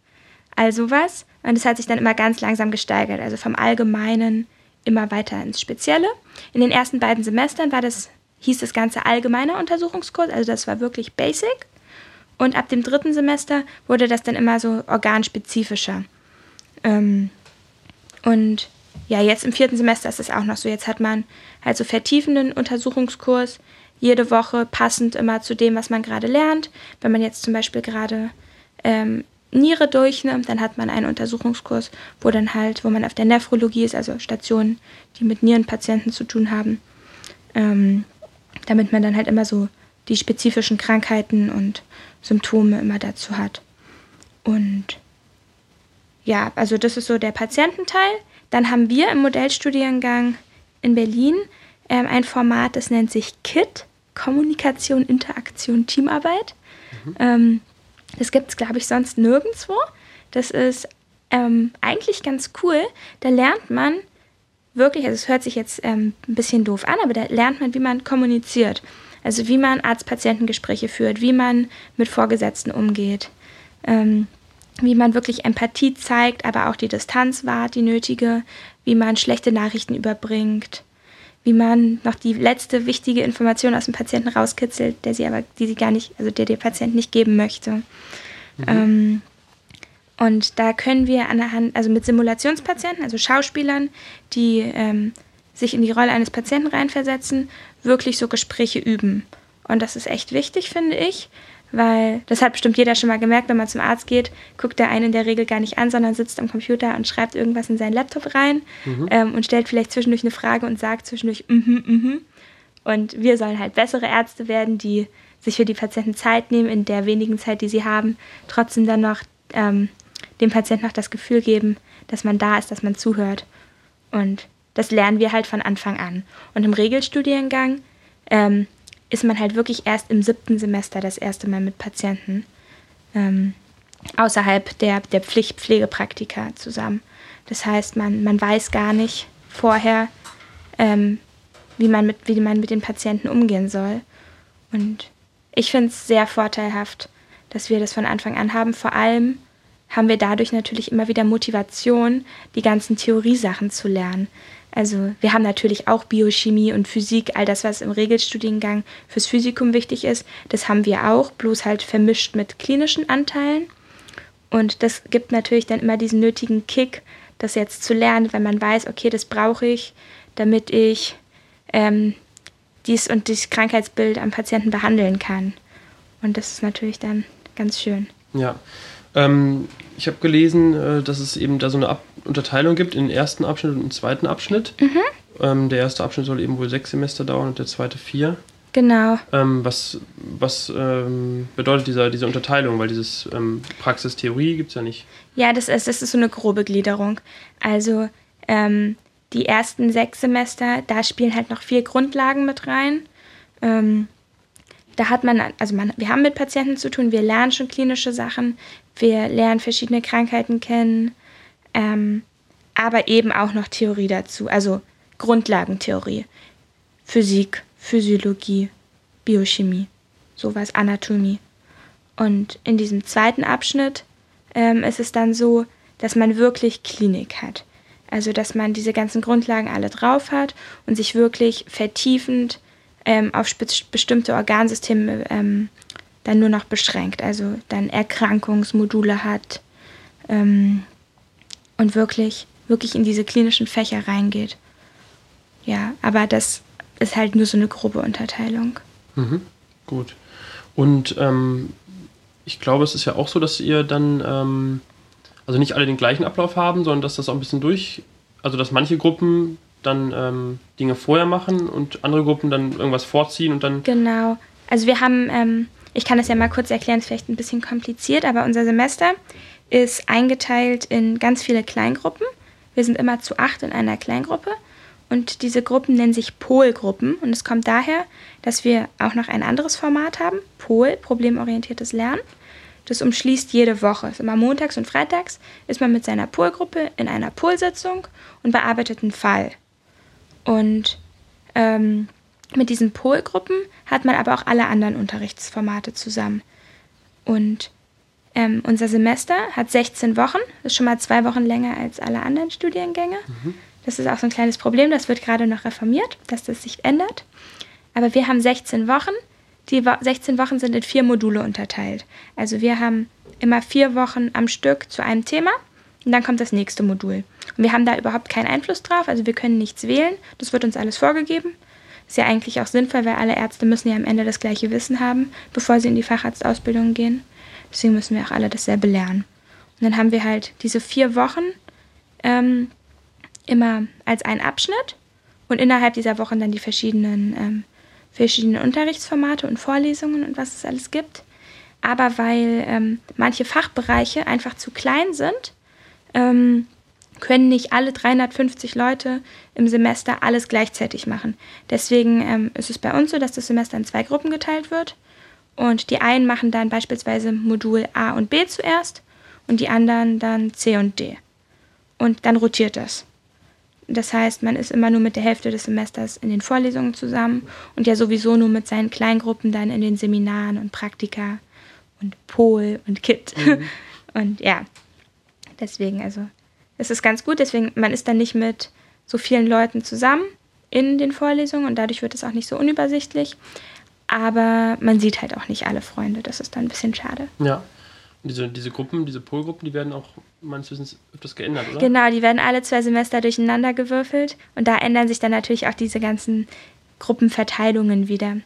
all sowas. Und es hat sich dann immer ganz langsam gesteigert, also vom Allgemeinen immer weiter ins Spezielle. In den ersten beiden Semestern war das, hieß das Ganze allgemeiner Untersuchungskurs, also das war wirklich basic. Und ab dem dritten Semester wurde das dann immer so organspezifischer. Ähm, und ja, jetzt im vierten Semester ist es auch noch so. Jetzt hat man halt so vertiefenden Untersuchungskurs, jede Woche passend immer zu dem, was man gerade lernt. Wenn man jetzt zum Beispiel gerade ähm, Niere durchnimmt, dann hat man einen Untersuchungskurs, wo dann halt, wo man auf der Nephrologie ist, also Stationen, die mit Nierenpatienten zu tun haben, ähm, damit man dann halt immer so die spezifischen Krankheiten und Symptome immer dazu hat. Und ja, also das ist so der Patiententeil. Dann haben wir im Modellstudiengang in Berlin ähm, ein Format, das nennt sich KIT, Kommunikation, Interaktion, Teamarbeit. Mhm. Ähm, das gibt es, glaube ich, sonst nirgendwo. Das ist ähm, eigentlich ganz cool. Da lernt man wirklich, also es hört sich jetzt ähm, ein bisschen doof an, aber da lernt man, wie man kommuniziert. Also wie man Arzt-Patienten-Gespräche führt, wie man mit Vorgesetzten umgeht, ähm, wie man wirklich Empathie zeigt, aber auch die Distanz wahrt, die nötige, wie man schlechte Nachrichten überbringt, wie man noch die letzte wichtige Information aus dem Patienten rauskitzelt, der sie aber, die sie gar nicht, also der der Patient nicht geben möchte. Mhm. Ähm, und da können wir an der Hand, also mit Simulationspatienten, also Schauspielern, die ähm, sich in die Rolle eines Patienten reinversetzen, wirklich so Gespräche üben. Und das ist echt wichtig, finde ich, weil das hat bestimmt jeder schon mal gemerkt, wenn man zum Arzt geht, guckt der einen in der Regel gar nicht an, sondern sitzt am Computer und schreibt irgendwas in seinen Laptop rein mhm. ähm, und stellt vielleicht zwischendurch eine Frage und sagt zwischendurch mhm, mhm. Und wir sollen halt bessere Ärzte werden, die sich für die Patienten Zeit nehmen, in der wenigen Zeit, die sie haben, trotzdem dann noch ähm, dem Patienten noch das Gefühl geben, dass man da ist, dass man zuhört. Und das lernen wir halt von Anfang an. Und im Regelstudiengang ähm, ist man halt wirklich erst im siebten Semester das erste Mal mit Patienten ähm, außerhalb der, der Pflichtpflegepraktika zusammen. Das heißt, man, man weiß gar nicht vorher, ähm, wie, man mit, wie man mit den Patienten umgehen soll. Und ich finde es sehr vorteilhaft, dass wir das von Anfang an haben. Vor allem haben wir dadurch natürlich immer wieder Motivation, die ganzen Theoriesachen zu lernen. Also wir haben natürlich auch Biochemie und Physik, all das, was im Regelstudiengang fürs Physikum wichtig ist, das haben wir auch, bloß halt vermischt mit klinischen Anteilen. Und das gibt natürlich dann immer diesen nötigen Kick, das jetzt zu lernen, weil man weiß, okay, das brauche ich, damit ich ähm, dies und das Krankheitsbild am Patienten behandeln kann. Und das ist natürlich dann ganz schön. Ja. Ähm, ich habe gelesen, äh, dass es eben da so eine Ab Unterteilung gibt in den ersten Abschnitt und den zweiten Abschnitt. Mhm. Ähm, der erste Abschnitt soll eben wohl sechs Semester dauern und der zweite vier. Genau. Ähm, was was ähm, bedeutet dieser, diese Unterteilung? Weil dieses ähm, Praxis-Theorie gibt es ja nicht. Ja, das ist, das ist so eine grobe Gliederung. Also ähm, die ersten sechs Semester, da spielen halt noch vier Grundlagen mit rein. Ähm, da hat man, also man, wir haben mit Patienten zu tun, wir lernen schon klinische Sachen, wir lernen verschiedene Krankheiten kennen, ähm, aber eben auch noch Theorie dazu, also Grundlagentheorie, Physik, Physiologie, Biochemie, sowas, Anatomie. Und in diesem zweiten Abschnitt ähm, ist es dann so, dass man wirklich Klinik hat. Also dass man diese ganzen Grundlagen alle drauf hat und sich wirklich vertiefend ähm, auf bestimmte Organsysteme ähm, dann nur noch beschränkt. Also dann Erkrankungsmodule hat ähm, und wirklich, wirklich in diese klinischen Fächer reingeht. Ja, aber das ist halt nur so eine grobe Unterteilung. Mhm, gut. Und ähm, ich glaube, es ist ja auch so, dass ihr dann, ähm, also nicht alle den gleichen Ablauf haben, sondern dass das auch ein bisschen durch, also dass manche Gruppen dann ähm, Dinge vorher machen und andere Gruppen dann irgendwas vorziehen und dann. Genau. Also wir haben, ähm, ich kann das ja mal kurz erklären, ist vielleicht ein bisschen kompliziert, aber unser Semester ist eingeteilt in ganz viele Kleingruppen. Wir sind immer zu acht in einer Kleingruppe und diese Gruppen nennen sich Polgruppen und es kommt daher, dass wir auch noch ein anderes Format haben, Pol, problemorientiertes Lernen. Das umschließt jede Woche. Immer montags und freitags ist man mit seiner Polgruppe in einer Polsitzung und bearbeitet einen Fall. Und ähm, mit diesen Polgruppen hat man aber auch alle anderen Unterrichtsformate zusammen. Und ähm, unser Semester hat 16 Wochen, das ist schon mal zwei Wochen länger als alle anderen Studiengänge. Mhm. Das ist auch so ein kleines Problem, das wird gerade noch reformiert, dass das sich ändert. Aber wir haben 16 Wochen. Die 16 Wochen sind in vier Module unterteilt. Also wir haben immer vier Wochen am Stück zu einem Thema und dann kommt das nächste Modul. Und wir haben da überhaupt keinen Einfluss drauf, also wir können nichts wählen. Das wird uns alles vorgegeben. Ist ja eigentlich auch sinnvoll, weil alle Ärzte müssen ja am Ende das gleiche Wissen haben, bevor sie in die Facharztausbildung gehen. Deswegen müssen wir auch alle dasselbe lernen. Und dann haben wir halt diese vier Wochen ähm, immer als einen Abschnitt und innerhalb dieser Wochen dann die verschiedenen, ähm, verschiedenen Unterrichtsformate und Vorlesungen und was es alles gibt. Aber weil ähm, manche Fachbereiche einfach zu klein sind, ähm, können nicht alle 350 Leute im Semester alles gleichzeitig machen. Deswegen ähm, ist es bei uns so, dass das Semester in zwei Gruppen geteilt wird. Und die einen machen dann beispielsweise Modul A und B zuerst und die anderen dann C und D. Und dann rotiert das. Das heißt, man ist immer nur mit der Hälfte des Semesters in den Vorlesungen zusammen und ja sowieso nur mit seinen Kleingruppen dann in den Seminaren und Praktika und Pol und Kit. Mhm. Und ja, deswegen, also es ist ganz gut, deswegen, man ist dann nicht mit so vielen Leuten zusammen in den Vorlesungen und dadurch wird es auch nicht so unübersichtlich. Aber man sieht halt auch nicht alle Freunde. Das ist dann ein bisschen schade. Ja. Und diese, diese Gruppen, diese Polgruppen, die werden auch meines Wissens öfters geändert, oder? Genau, die werden alle zwei Semester durcheinander gewürfelt. Und da ändern sich dann natürlich auch diese ganzen Gruppenverteilungen wieder.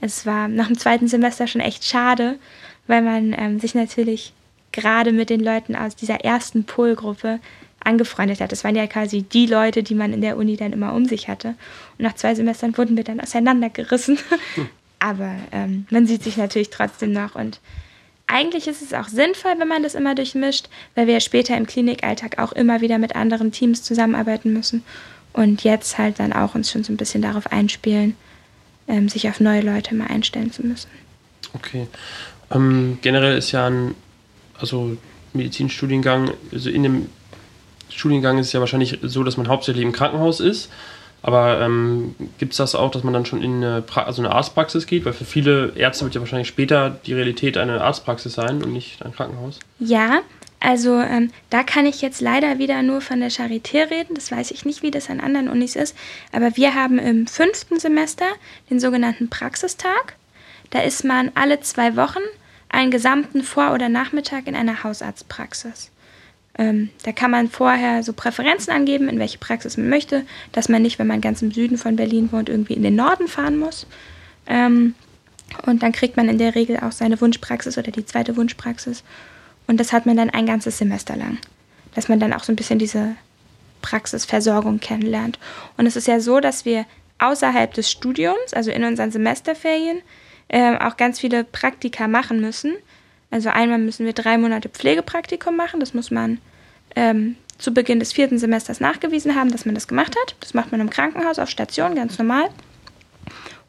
Es war nach dem zweiten Semester schon echt schade, weil man ähm, sich natürlich gerade mit den Leuten aus dieser ersten Polgruppe angefreundet hat. Das waren ja quasi die Leute, die man in der Uni dann immer um sich hatte. Und nach zwei Semestern wurden wir dann auseinandergerissen. Hm. Aber ähm, man sieht sich natürlich trotzdem noch. Und eigentlich ist es auch sinnvoll, wenn man das immer durchmischt, weil wir ja später im Klinikalltag auch immer wieder mit anderen Teams zusammenarbeiten müssen. Und jetzt halt dann auch uns schon so ein bisschen darauf einspielen, ähm, sich auf neue Leute mal einstellen zu müssen. Okay. Ähm, generell ist ja ein, also Medizinstudiengang, also in dem Studiengang ist es ja wahrscheinlich so, dass man hauptsächlich im Krankenhaus ist. Aber ähm, gibt es das auch, dass man dann schon in eine, pra also eine Arztpraxis geht? Weil für viele Ärzte wird ja wahrscheinlich später die Realität eine Arztpraxis sein und nicht ein Krankenhaus. Ja, also ähm, da kann ich jetzt leider wieder nur von der Charité reden. Das weiß ich nicht, wie das an anderen Unis ist. Aber wir haben im fünften Semester den sogenannten Praxistag. Da ist man alle zwei Wochen einen gesamten Vor- oder Nachmittag in einer Hausarztpraxis. Ähm, da kann man vorher so Präferenzen angeben, in welche Praxis man möchte, dass man nicht, wenn man ganz im Süden von Berlin wohnt, irgendwie in den Norden fahren muss. Ähm, und dann kriegt man in der Regel auch seine Wunschpraxis oder die zweite Wunschpraxis. Und das hat man dann ein ganzes Semester lang. Dass man dann auch so ein bisschen diese Praxisversorgung kennenlernt. Und es ist ja so, dass wir außerhalb des Studiums, also in unseren Semesterferien, äh, auch ganz viele Praktika machen müssen. Also einmal müssen wir drei Monate Pflegepraktikum machen. Das muss man ähm, zu Beginn des vierten Semesters nachgewiesen haben, dass man das gemacht hat. Das macht man im Krankenhaus auf Station, ganz normal.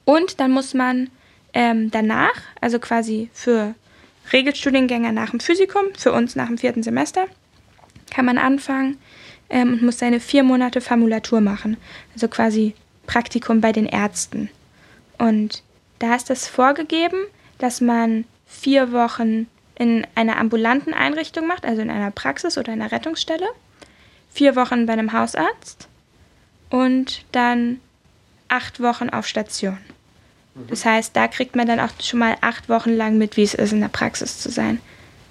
Und dann muss man ähm, danach, also quasi für Regelstudiengänger nach dem Physikum, für uns nach dem vierten Semester, kann man anfangen ähm, und muss seine vier Monate Formulatur machen. Also quasi Praktikum bei den Ärzten. Und da ist es vorgegeben, dass man vier Wochen in einer ambulanten Einrichtung macht, also in einer Praxis oder einer Rettungsstelle, vier Wochen bei einem Hausarzt und dann acht Wochen auf Station. Mhm. Das heißt, da kriegt man dann auch schon mal acht Wochen lang mit, wie es ist, in der Praxis zu sein.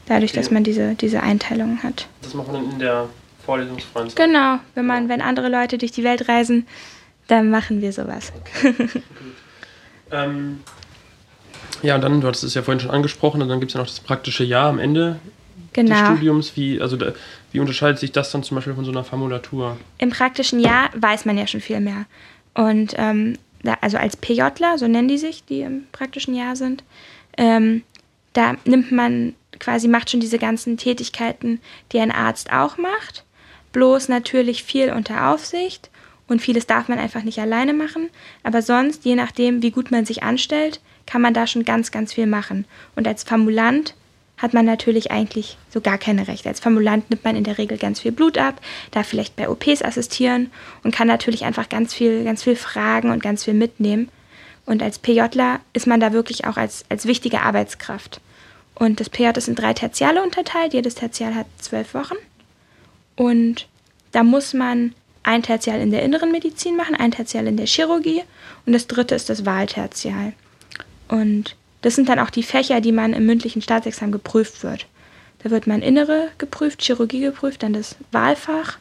Dadurch, okay. dass man diese, diese Einteilung hat. Das macht man dann in der Vorlesungsfreundschaft? Genau, wenn man, wenn andere Leute durch die Welt reisen, dann machen wir sowas. Okay. ähm, ja, und dann, du hattest es ja vorhin schon angesprochen, und dann gibt es ja noch das praktische Jahr am Ende genau. des Studiums. Wie, also da, wie unterscheidet sich das dann zum Beispiel von so einer Formulatur? Im praktischen Jahr weiß man ja schon viel mehr. Und ähm, da, also als PJler, so nennen die sich, die im praktischen Jahr sind, ähm, da nimmt man quasi, macht schon diese ganzen Tätigkeiten, die ein Arzt auch macht. Bloß natürlich viel unter Aufsicht und vieles darf man einfach nicht alleine machen. Aber sonst, je nachdem, wie gut man sich anstellt, kann man da schon ganz, ganz viel machen. Und als Formulant hat man natürlich eigentlich so gar keine Rechte. Als Formulant nimmt man in der Regel ganz viel Blut ab, darf vielleicht bei OPs assistieren und kann natürlich einfach ganz viel, ganz viel fragen und ganz viel mitnehmen. Und als PJler ist man da wirklich auch als, als wichtige Arbeitskraft. Und das PJ ist in drei Tertiale unterteilt. Jedes Tertial hat zwölf Wochen. Und da muss man ein Tertial in der inneren Medizin machen, ein Tertial in der Chirurgie und das dritte ist das Wahltertial. Und das sind dann auch die Fächer, die man im mündlichen Staatsexamen geprüft wird. Da wird man Innere geprüft, Chirurgie geprüft, dann das Wahlfach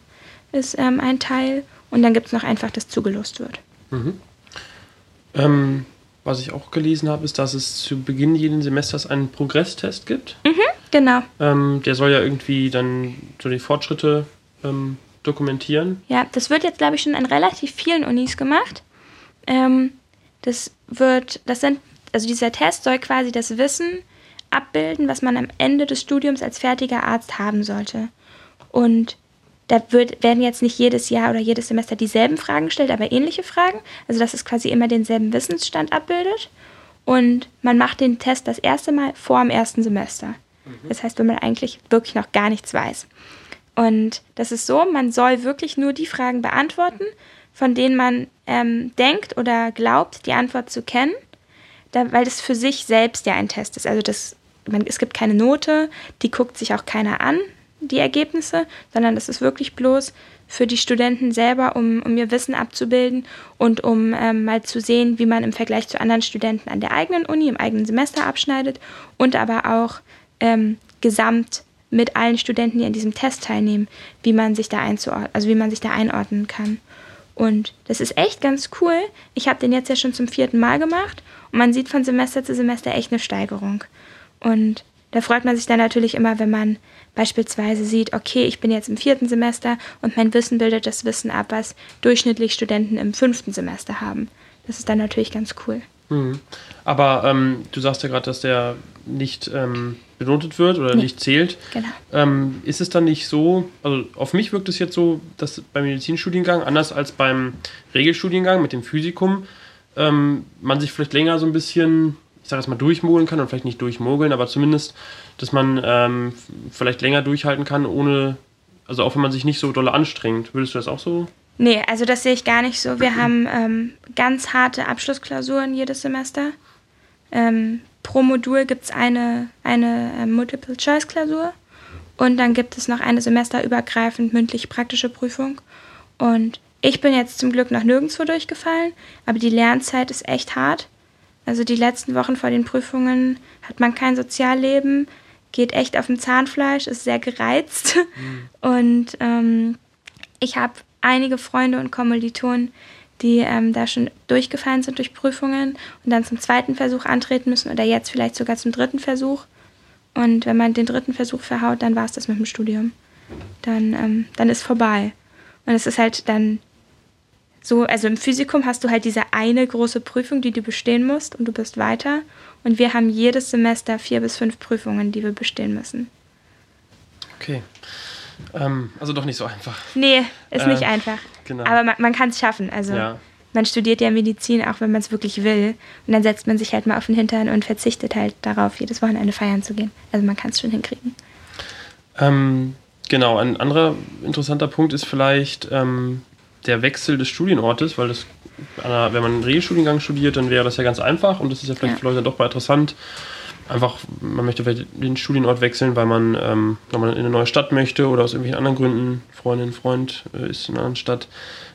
ist ähm, ein Teil und dann gibt es noch einfach, das zugelost wird. Mhm. Ähm, was ich auch gelesen habe, ist, dass es zu Beginn jeden Semesters einen Progresstest gibt. Mhm, genau. Ähm, der soll ja irgendwie dann so die Fortschritte ähm, dokumentieren. Ja, das wird jetzt, glaube ich, schon an relativ vielen Unis gemacht. Ähm, das wird, das sind also dieser Test soll quasi das Wissen abbilden, was man am Ende des Studiums als fertiger Arzt haben sollte. Und da wird, werden jetzt nicht jedes Jahr oder jedes Semester dieselben Fragen gestellt, aber ähnliche Fragen. Also dass es quasi immer denselben Wissensstand abbildet. Und man macht den Test das erste Mal vor dem ersten Semester. Mhm. Das heißt, wenn man eigentlich wirklich noch gar nichts weiß. Und das ist so, man soll wirklich nur die Fragen beantworten, von denen man ähm, denkt oder glaubt, die Antwort zu kennen da, weil das für sich selbst ja ein Test ist. Also das, man, es gibt keine Note, die guckt sich auch keiner an. die Ergebnisse, sondern das ist wirklich bloß für die Studenten selber, um, um ihr Wissen abzubilden und um ähm, mal zu sehen, wie man im Vergleich zu anderen Studenten an der eigenen Uni im eigenen Semester abschneidet und aber auch ähm, gesamt mit allen Studenten, die an diesem Test teilnehmen, wie man sich da einzuordnen, also wie man sich da einordnen kann. Und das ist echt ganz cool. Ich habe den jetzt ja schon zum vierten Mal gemacht und man sieht von Semester zu Semester echt eine Steigerung. Und da freut man sich dann natürlich immer, wenn man beispielsweise sieht, okay, ich bin jetzt im vierten Semester und mein Wissen bildet das Wissen ab, was durchschnittlich Studenten im fünften Semester haben. Das ist dann natürlich ganz cool. Mhm. Aber ähm, du sagst ja gerade, dass der nicht ähm, benotet wird oder nee. nicht zählt. Genau. Ähm, ist es dann nicht so, also auf mich wirkt es jetzt so, dass beim Medizinstudiengang, anders als beim Regelstudiengang mit dem Physikum, ähm, man sich vielleicht länger so ein bisschen, ich sage jetzt mal, durchmogeln kann und vielleicht nicht durchmogeln, aber zumindest, dass man ähm, vielleicht länger durchhalten kann, ohne, also auch wenn man sich nicht so dolle anstrengt. Würdest du das auch so Nee, also das sehe ich gar nicht so. Wir haben ähm, ganz harte Abschlussklausuren jedes Semester. Ähm, pro Modul gibt es eine, eine äh, Multiple-Choice-Klausur und dann gibt es noch eine semesterübergreifend mündlich-praktische Prüfung. Und ich bin jetzt zum Glück noch nirgendwo durchgefallen, aber die Lernzeit ist echt hart. Also die letzten Wochen vor den Prüfungen hat man kein Sozialleben, geht echt auf dem Zahnfleisch, ist sehr gereizt. Mhm. Und ähm, ich habe einige Freunde und Kommilitonen, die ähm, da schon durchgefallen sind durch Prüfungen und dann zum zweiten Versuch antreten müssen oder jetzt vielleicht sogar zum dritten Versuch. Und wenn man den dritten Versuch verhaut, dann war es das mit dem Studium. Dann, ähm, dann ist vorbei. Und es ist halt dann so, also im Physikum hast du halt diese eine große Prüfung, die du bestehen musst und du bist weiter. Und wir haben jedes Semester vier bis fünf Prüfungen, die wir bestehen müssen. Okay. Ähm, also doch nicht so einfach. Nee, ist äh, nicht einfach. Genau. Aber man, man kann es schaffen. Also ja. man studiert ja Medizin, auch wenn man es wirklich will. Und dann setzt man sich halt mal auf den Hintern und verzichtet halt darauf, jedes Wochenende feiern zu gehen. Also man kann es schon hinkriegen. Ähm, genau, ein anderer interessanter Punkt ist vielleicht ähm, der Wechsel des Studienortes, weil das, wenn man einen Regelstudiengang studiert, dann wäre das ja ganz einfach und das ist ja vielleicht ja. für Leute doch mal interessant einfach, man möchte vielleicht den Studienort wechseln, weil man, ähm, wenn man in eine neue Stadt möchte oder aus irgendwelchen anderen Gründen, Freundin, Freund äh, ist in einer anderen Stadt.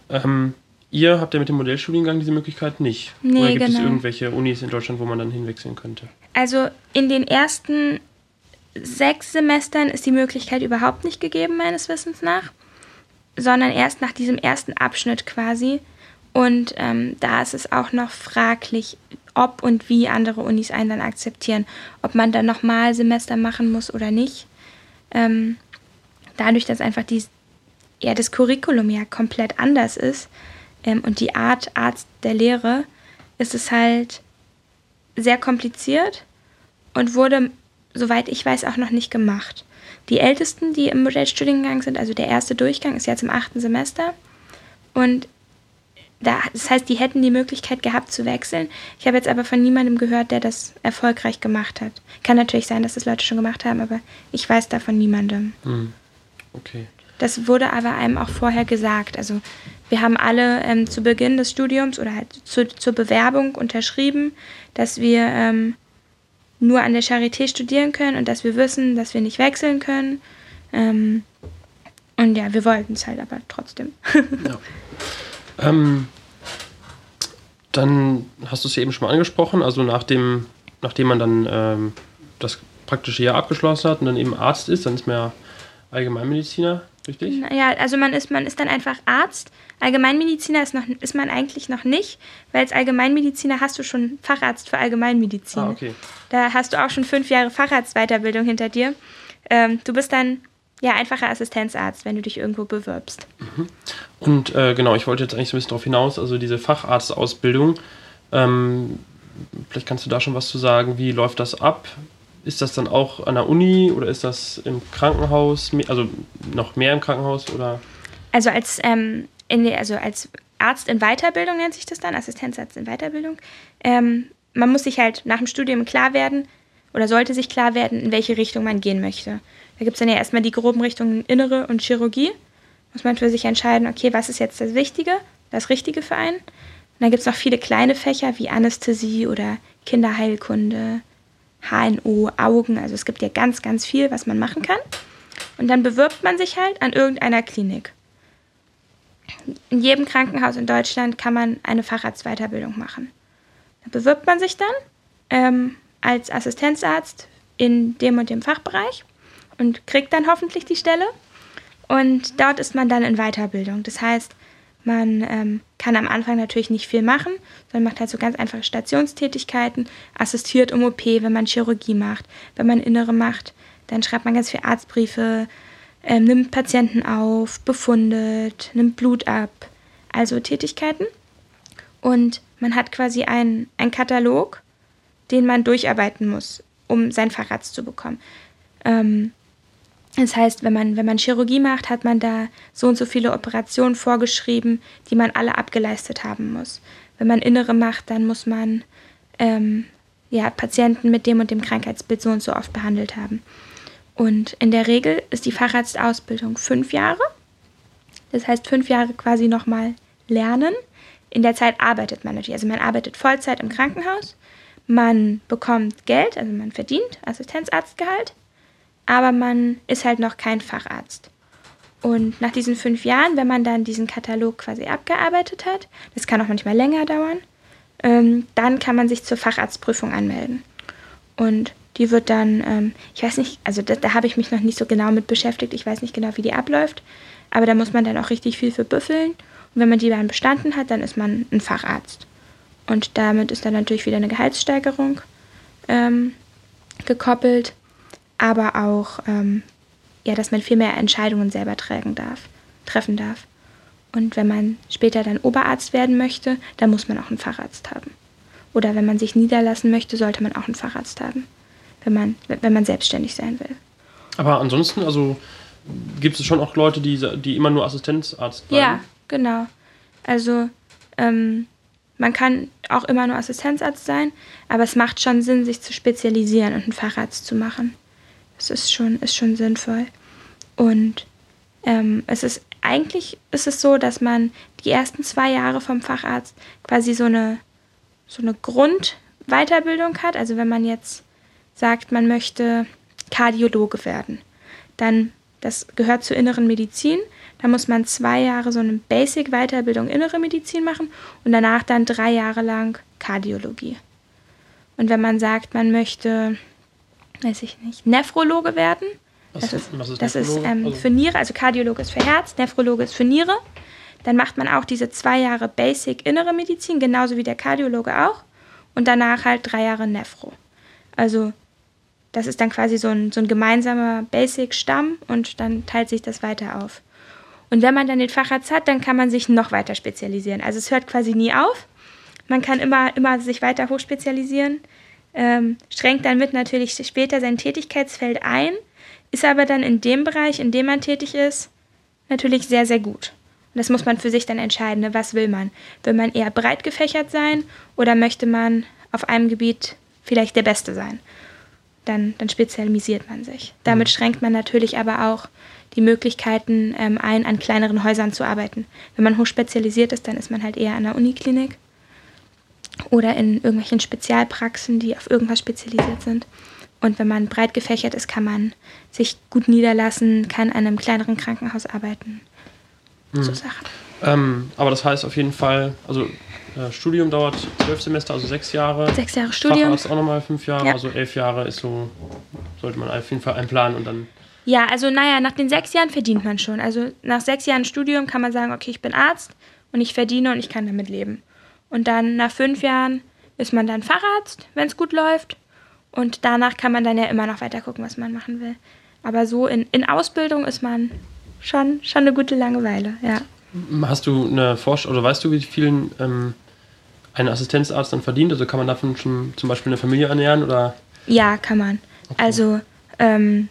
Ähm, ihr habt ja mit dem Modellstudiengang diese Möglichkeit nicht. Nee, oder gibt genau. es irgendwelche Unis in Deutschland, wo man dann hinwechseln könnte? Also in den ersten sechs Semestern ist die Möglichkeit überhaupt nicht gegeben, meines Wissens nach, sondern erst nach diesem ersten Abschnitt quasi. Und ähm, da ist es auch noch fraglich, ob und wie andere Unis einen dann akzeptieren, ob man dann nochmal Semester machen muss oder nicht. Ähm, dadurch, dass einfach die, ja, das Curriculum ja komplett anders ist ähm, und die Art, Art der Lehre, ist es halt sehr kompliziert und wurde, soweit ich weiß, auch noch nicht gemacht. Die Ältesten, die im Modellstudiengang sind, also der erste Durchgang, ist jetzt im achten Semester. Und da, das heißt, die hätten die Möglichkeit gehabt zu wechseln. Ich habe jetzt aber von niemandem gehört, der das erfolgreich gemacht hat. Kann natürlich sein, dass das Leute schon gemacht haben, aber ich weiß da von niemandem. Hm. Okay. Das wurde aber einem auch vorher gesagt. Also wir haben alle ähm, zu Beginn des Studiums oder halt zu, zur Bewerbung unterschrieben, dass wir ähm, nur an der Charité studieren können und dass wir wissen, dass wir nicht wechseln können. Ähm, und ja, wir wollten es halt aber trotzdem. ja. Ähm, dann hast du es ja eben schon mal angesprochen, also nach dem, nachdem man dann ähm, das praktische Jahr abgeschlossen hat und dann eben Arzt ist, dann ist man ja Allgemeinmediziner, richtig? Ja, also man ist, man ist dann einfach Arzt. Allgemeinmediziner ist, noch, ist man eigentlich noch nicht, weil als Allgemeinmediziner hast du schon Facharzt für Allgemeinmedizin. Ah, okay. Da hast du auch schon fünf Jahre Facharztweiterbildung hinter dir. Ähm, du bist dann ja, einfacher Assistenzarzt, wenn du dich irgendwo bewirbst. Mhm. Und äh, genau, ich wollte jetzt eigentlich so ein bisschen darauf hinaus, also diese Facharztausbildung. Ähm, vielleicht kannst du da schon was zu sagen. Wie läuft das ab? Ist das dann auch an der Uni oder ist das im Krankenhaus, also noch mehr im Krankenhaus oder? Also als, ähm, in, also als Arzt in Weiterbildung nennt sich das dann, Assistenzarzt in Weiterbildung. Ähm, man muss sich halt nach dem Studium klar werden oder sollte sich klar werden, in welche Richtung man gehen möchte. Da gibt es dann ja erstmal die groben Richtungen Innere und Chirurgie. Muss man für sich entscheiden, okay, was ist jetzt das Wichtige, das Richtige für einen. Und dann gibt es noch viele kleine Fächer wie Anästhesie oder Kinderheilkunde, HNO, Augen. Also es gibt ja ganz, ganz viel, was man machen kann. Und dann bewirbt man sich halt an irgendeiner Klinik. In jedem Krankenhaus in Deutschland kann man eine Facharztweiterbildung machen. Da bewirbt man sich dann ähm, als Assistenzarzt in dem und dem Fachbereich und kriegt dann hoffentlich die Stelle. Und dort ist man dann in Weiterbildung. Das heißt, man ähm, kann am Anfang natürlich nicht viel machen, sondern macht halt so ganz einfache Stationstätigkeiten, assistiert um OP, wenn man Chirurgie macht, wenn man Innere macht, dann schreibt man ganz viele Arztbriefe, ähm, nimmt Patienten auf, befundet, nimmt Blut ab, also Tätigkeiten. Und man hat quasi einen, Katalog, den man durcharbeiten muss, um sein Facharzt zu bekommen. Ähm, das heißt, wenn man, wenn man Chirurgie macht, hat man da so und so viele Operationen vorgeschrieben, die man alle abgeleistet haben muss. Wenn man Innere macht, dann muss man ähm, ja, Patienten mit dem und dem Krankheitsbild so und so oft behandelt haben. Und in der Regel ist die Facharztausbildung fünf Jahre. Das heißt, fünf Jahre quasi nochmal lernen. In der Zeit arbeitet man natürlich. Also man arbeitet Vollzeit im Krankenhaus. Man bekommt Geld, also man verdient Assistenzarztgehalt aber man ist halt noch kein Facharzt. Und nach diesen fünf Jahren, wenn man dann diesen Katalog quasi abgearbeitet hat, das kann auch manchmal länger dauern, ähm, dann kann man sich zur Facharztprüfung anmelden. Und die wird dann, ähm, ich weiß nicht, also da, da habe ich mich noch nicht so genau mit beschäftigt, ich weiß nicht genau, wie die abläuft, aber da muss man dann auch richtig viel für büffeln. Und wenn man die dann bestanden hat, dann ist man ein Facharzt. Und damit ist dann natürlich wieder eine Gehaltssteigerung ähm, gekoppelt aber auch, ähm, ja, dass man viel mehr Entscheidungen selber tragen darf, treffen darf. Und wenn man später dann Oberarzt werden möchte, dann muss man auch einen Facharzt haben. Oder wenn man sich niederlassen möchte, sollte man auch einen Facharzt haben, wenn man, wenn man selbstständig sein will. Aber ansonsten, also gibt es schon auch Leute, die, die immer nur Assistenzarzt bleiben? Ja, genau. Also ähm, man kann auch immer nur Assistenzarzt sein, aber es macht schon Sinn, sich zu spezialisieren und einen Facharzt zu machen. Das ist schon, ist schon sinnvoll. Und ähm, es ist eigentlich ist es so, dass man die ersten zwei Jahre vom Facharzt quasi so eine, so eine Grundweiterbildung hat. Also wenn man jetzt sagt, man möchte Kardiologe werden, dann das gehört zur inneren Medizin. Da muss man zwei Jahre so eine Basic-Weiterbildung innere Medizin machen und danach dann drei Jahre lang Kardiologie. Und wenn man sagt, man möchte weiß ich nicht, Nephrologe werden. Was, das ist, ist das ist ähm, also für Niere, also Kardiologe ist für Herz, Nephrologe ist für Niere. Dann macht man auch diese zwei Jahre Basic innere Medizin, genauso wie der Kardiologe auch. Und danach halt drei Jahre Nephro. Also das ist dann quasi so ein, so ein gemeinsamer Basic-Stamm und dann teilt sich das weiter auf. Und wenn man dann den Facharzt hat, dann kann man sich noch weiter spezialisieren. Also es hört quasi nie auf. Man kann immer, immer sich weiter hochspezialisieren ähm, schränkt dann mit natürlich später sein Tätigkeitsfeld ein, ist aber dann in dem Bereich, in dem man tätig ist, natürlich sehr, sehr gut. Und das muss man für sich dann entscheiden, ne? was will man? Will man eher breit gefächert sein oder möchte man auf einem Gebiet vielleicht der Beste sein? Dann, dann spezialisiert man sich. Damit mhm. schränkt man natürlich aber auch die Möglichkeiten ähm, ein, an kleineren Häusern zu arbeiten. Wenn man hochspezialisiert ist, dann ist man halt eher an der Uniklinik oder in irgendwelchen Spezialpraxen, die auf irgendwas spezialisiert sind. Und wenn man breit gefächert ist, kann man sich gut niederlassen, kann an einem kleineren Krankenhaus arbeiten. Mhm. So Sachen. Ähm, aber das heißt auf jeden Fall, also äh, Studium dauert zwölf Semester, also sechs Jahre. Sechs Jahre Studium. Facharzt auch nochmal fünf Jahre, ja. also elf Jahre ist so, sollte man auf jeden Fall einplanen und dann. Ja, also naja, nach den sechs Jahren verdient man schon. Also nach sechs Jahren Studium kann man sagen, okay, ich bin Arzt und ich verdiene und ich kann damit leben. Und dann nach fünf Jahren ist man dann Facharzt, wenn es gut läuft. Und danach kann man dann ja immer noch weiter gucken, was man machen will. Aber so in, in Ausbildung ist man schon, schon eine gute Langeweile, ja. Hast du eine Forschung oder weißt du, wie vielen ähm, ein Assistenzarzt dann verdient? Also kann man davon schon zum Beispiel eine Familie ernähren oder? Ja, kann man. Okay. Also ähm,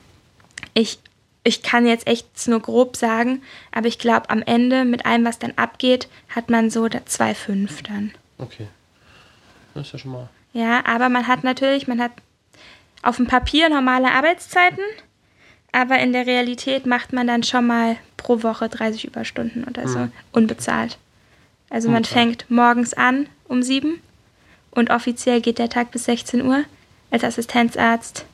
ich, ich kann jetzt echt nur grob sagen, aber ich glaube, am Ende mit allem, was dann abgeht, hat man so 2,5 dann. Okay. Das ist ja schon mal. Ja, aber man hat natürlich, man hat auf dem Papier normale Arbeitszeiten, aber in der Realität macht man dann schon mal pro Woche 30 Überstunden oder so, mhm. unbezahlt. Also man unbezahlt. fängt morgens an um 7 und offiziell geht der Tag bis 16 Uhr als Assistenzarzt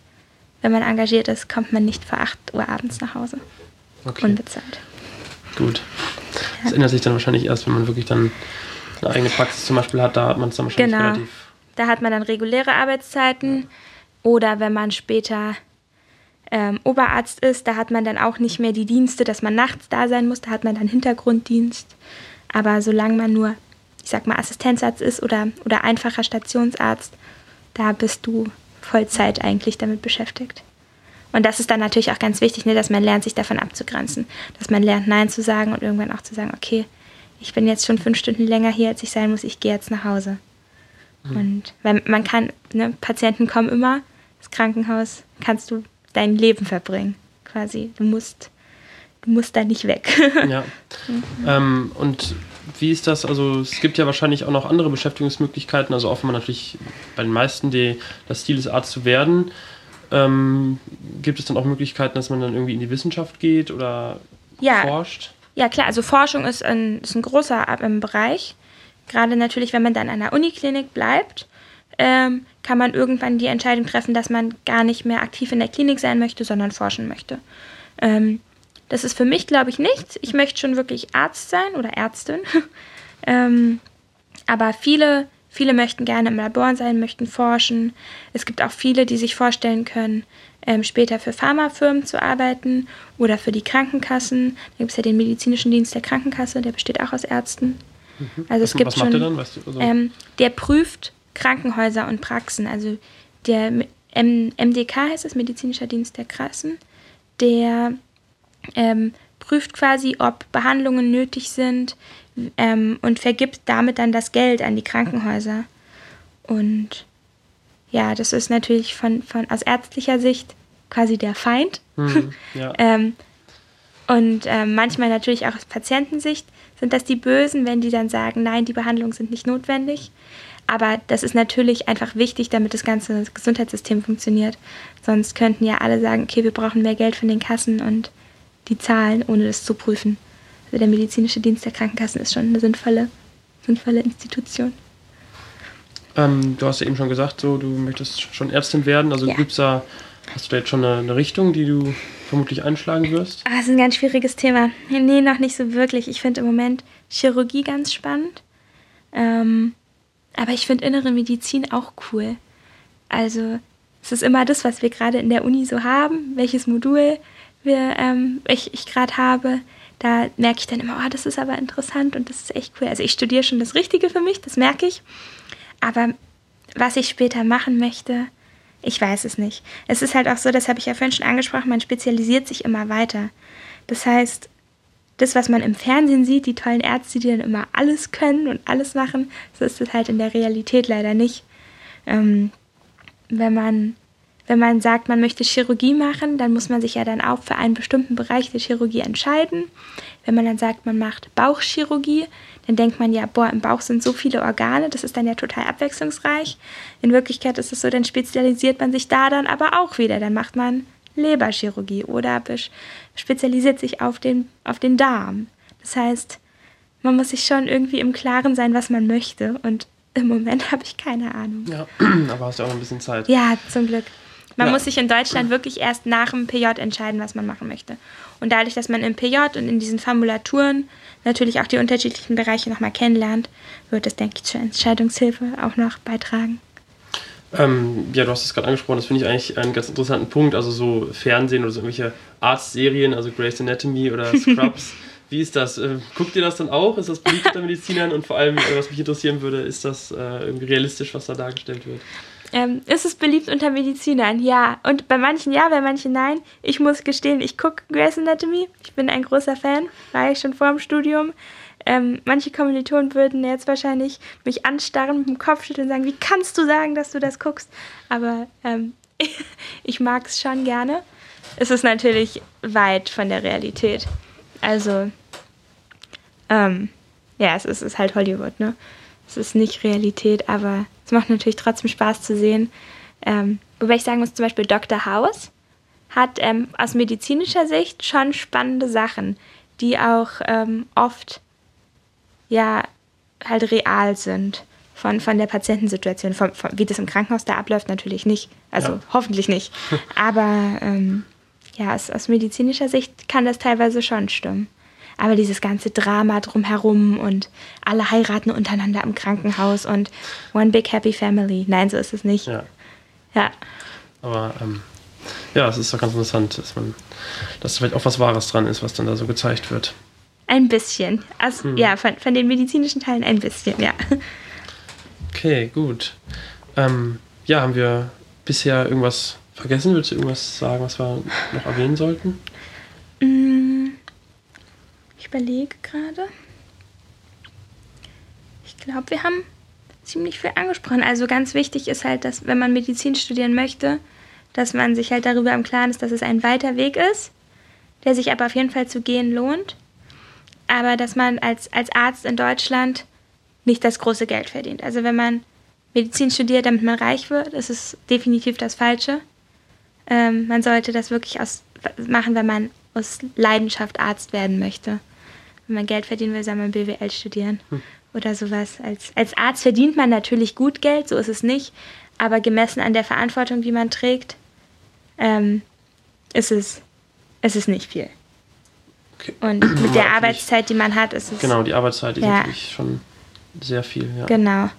wenn man engagiert ist, kommt man nicht vor 8 Uhr abends nach Hause. Okay. Unbezahlt. Gut. Das ändert sich dann wahrscheinlich erst, wenn man wirklich dann eine eigene Praxis zum Beispiel hat, da hat man es dann wahrscheinlich genau. relativ. Da hat man dann reguläre Arbeitszeiten oder wenn man später ähm, Oberarzt ist, da hat man dann auch nicht mehr die Dienste, dass man nachts da sein muss, da hat man dann Hintergrunddienst. Aber solange man nur, ich sag mal, Assistenzarzt ist oder, oder einfacher Stationsarzt, da bist du Vollzeit eigentlich damit beschäftigt. Und das ist dann natürlich auch ganz wichtig, ne, dass man lernt, sich davon abzugrenzen. Dass man lernt, Nein zu sagen und irgendwann auch zu sagen, okay, ich bin jetzt schon fünf Stunden länger hier, als ich sein muss, ich gehe jetzt nach Hause. Mhm. Und weil man kann, ne, Patienten kommen immer, das Krankenhaus kannst du dein Leben verbringen, quasi. Du musst, du musst da nicht weg. ja. Mhm. Ähm, und wie ist das? Also es gibt ja wahrscheinlich auch noch andere Beschäftigungsmöglichkeiten. Also man natürlich bei den meisten die, das Ziel ist, Arzt zu werden, ähm, gibt es dann auch Möglichkeiten, dass man dann irgendwie in die Wissenschaft geht oder ja. forscht? Ja, klar. Also Forschung ist ein, ist ein großer Bereich. Gerade natürlich, wenn man dann an der Uniklinik bleibt, ähm, kann man irgendwann die Entscheidung treffen, dass man gar nicht mehr aktiv in der Klinik sein möchte, sondern forschen möchte. Ähm, das ist für mich, glaube ich, nichts. Ich möchte schon wirklich Arzt sein oder Ärztin. ähm, aber viele, viele möchten gerne im Labor sein, möchten forschen. Es gibt auch viele, die sich vorstellen können, ähm, später für Pharmafirmen zu arbeiten oder für die Krankenkassen. Da gibt es ja den medizinischen Dienst der Krankenkasse, der besteht auch aus Ärzten. Mhm. Also was, es gibt was schon, macht der dann? Weißt du, also ähm, der prüft Krankenhäuser und Praxen. Also der M MDK heißt es, Medizinischer Dienst der Kassen. Der ähm, prüft quasi, ob Behandlungen nötig sind ähm, und vergibt damit dann das Geld an die Krankenhäuser. Und ja, das ist natürlich von, von aus ärztlicher Sicht quasi der Feind. Hm, ja. ähm, und ähm, manchmal natürlich auch aus Patientensicht sind das die Bösen, wenn die dann sagen, nein, die Behandlungen sind nicht notwendig. Aber das ist natürlich einfach wichtig, damit das ganze Gesundheitssystem funktioniert. Sonst könnten ja alle sagen, okay, wir brauchen mehr Geld von den Kassen und die Zahlen, ohne das zu prüfen. Also der medizinische Dienst der Krankenkassen ist schon eine sinnvolle, sinnvolle Institution. Ähm, du hast ja eben schon gesagt, so du möchtest schon Ärztin werden. Also ja. gibt's da, hast du da jetzt schon eine, eine, Richtung, die du vermutlich einschlagen wirst? Ah, das ist ein ganz schwieriges Thema. Nee, noch nicht so wirklich. Ich finde im Moment Chirurgie ganz spannend. Ähm, aber ich finde innere Medizin auch cool. Also es ist immer das, was wir gerade in der Uni so haben, welches Modul wir, ähm, ich, ich gerade habe. Da merke ich dann immer, oh, das ist aber interessant und das ist echt cool. Also ich studiere schon das Richtige für mich, das merke ich. Aber was ich später machen möchte, ich weiß es nicht. Es ist halt auch so, das habe ich ja vorhin schon angesprochen, man spezialisiert sich immer weiter. Das heißt, das, was man im Fernsehen sieht, die tollen Ärzte, die dann immer alles können und alles machen, so ist es halt in der Realität leider nicht. Ähm, wenn man wenn man sagt, man möchte Chirurgie machen, dann muss man sich ja dann auch für einen bestimmten Bereich der Chirurgie entscheiden. Wenn man dann sagt, man macht Bauchchirurgie, dann denkt man ja, boah, im Bauch sind so viele Organe, das ist dann ja total abwechslungsreich. In Wirklichkeit ist es so, dann spezialisiert man sich da dann aber auch wieder. Dann macht man Leberchirurgie oder spezialisiert sich auf den, auf den Darm. Das heißt, man muss sich schon irgendwie im Klaren sein, was man möchte. Und im Moment habe ich keine Ahnung. Ja, aber hast du auch noch ein bisschen Zeit. Ja, zum Glück. Man ja. muss sich in Deutschland wirklich erst nach dem PJ entscheiden, was man machen möchte. Und dadurch, dass man im PJ und in diesen Formulaturen natürlich auch die unterschiedlichen Bereiche nochmal kennenlernt, wird das, denke ich, zur Entscheidungshilfe auch noch beitragen. Ähm, ja, du hast es gerade angesprochen, das finde ich eigentlich einen ganz interessanten Punkt. Also so Fernsehen oder so irgendwelche Arztserien, also Grey's Anatomy oder Scrubs. Wie ist das? Äh, guckt ihr das dann auch? Ist das beliebt unter Medizinern? Und vor allem, äh, was mich interessieren würde, ist das äh, irgendwie realistisch, was da dargestellt wird? Ähm, ist es beliebt unter Medizinern? Ja. Und bei manchen ja, bei manchen nein. Ich muss gestehen, ich gucke Grey's Anatomy. Ich bin ein großer Fan. War ich schon vor dem Studium. Ähm, manche Kommilitonen würden jetzt wahrscheinlich mich anstarren, mit dem Kopf schütteln und sagen, wie kannst du sagen, dass du das guckst? Aber ähm, ich mag es schon gerne. Es ist natürlich weit von der Realität. Also, ähm, ja, es ist, es ist halt Hollywood, ne? Es ist nicht Realität, aber es macht natürlich trotzdem Spaß zu sehen. Ähm, wobei ich sagen muss, zum Beispiel Dr. House hat ähm, aus medizinischer Sicht schon spannende Sachen, die auch ähm, oft ja halt real sind. von, von der Patientensituation. Von, von, wie das im Krankenhaus da abläuft, natürlich nicht. Also Ja. hoffentlich nicht. Aber ähm, ja, aus, aus medizinischer Sicht kann das teilweise schon stimmen. Aber dieses ganze Drama drumherum und alle heiraten untereinander im Krankenhaus und one big happy family. Nein, so ist es nicht. Ja. Ja, Aber ähm, ja, es ist doch ganz interessant, dass man, dass vielleicht auch was Wahres dran ist, was dann da so gezeigt wird. Ein bisschen. Also, Ja, von, von den medizinischen Teilen ein bisschen, ja. Okay, gut. Ähm, ja, haben wir bisher irgendwas vergessen? Willst du irgendwas sagen, was wir noch erwähnen sollten? Mm, Ich überlege gerade. Ich glaube, wir haben ziemlich viel angesprochen. Also ganz wichtig ist halt, dass wenn man Medizin studieren möchte, dass man sich halt darüber im Klaren ist, dass es ein weiter Weg ist, der sich aber auf jeden Fall zu gehen lohnt. Aber dass man als, als Arzt in Deutschland nicht das große Geld verdient. Also wenn man Medizin studiert, damit man reich wird, ist es definitiv das Falsche. Ähm, man sollte das wirklich aus, machen, wenn man aus Leidenschaft Arzt werden möchte. Wenn man Geld verdienen will, soll man BWL studieren oder sowas. Als, als Arzt verdient man natürlich gut Geld, so ist es nicht. Aber gemessen an der Verantwortung, die man trägt, ähm, ist, es, ist es nicht viel. Okay. Und mit der. Arbeitszeit, die man hat, ist es. Genau, die Arbeitszeit ist Ja. natürlich schon sehr viel. Ja. Genau.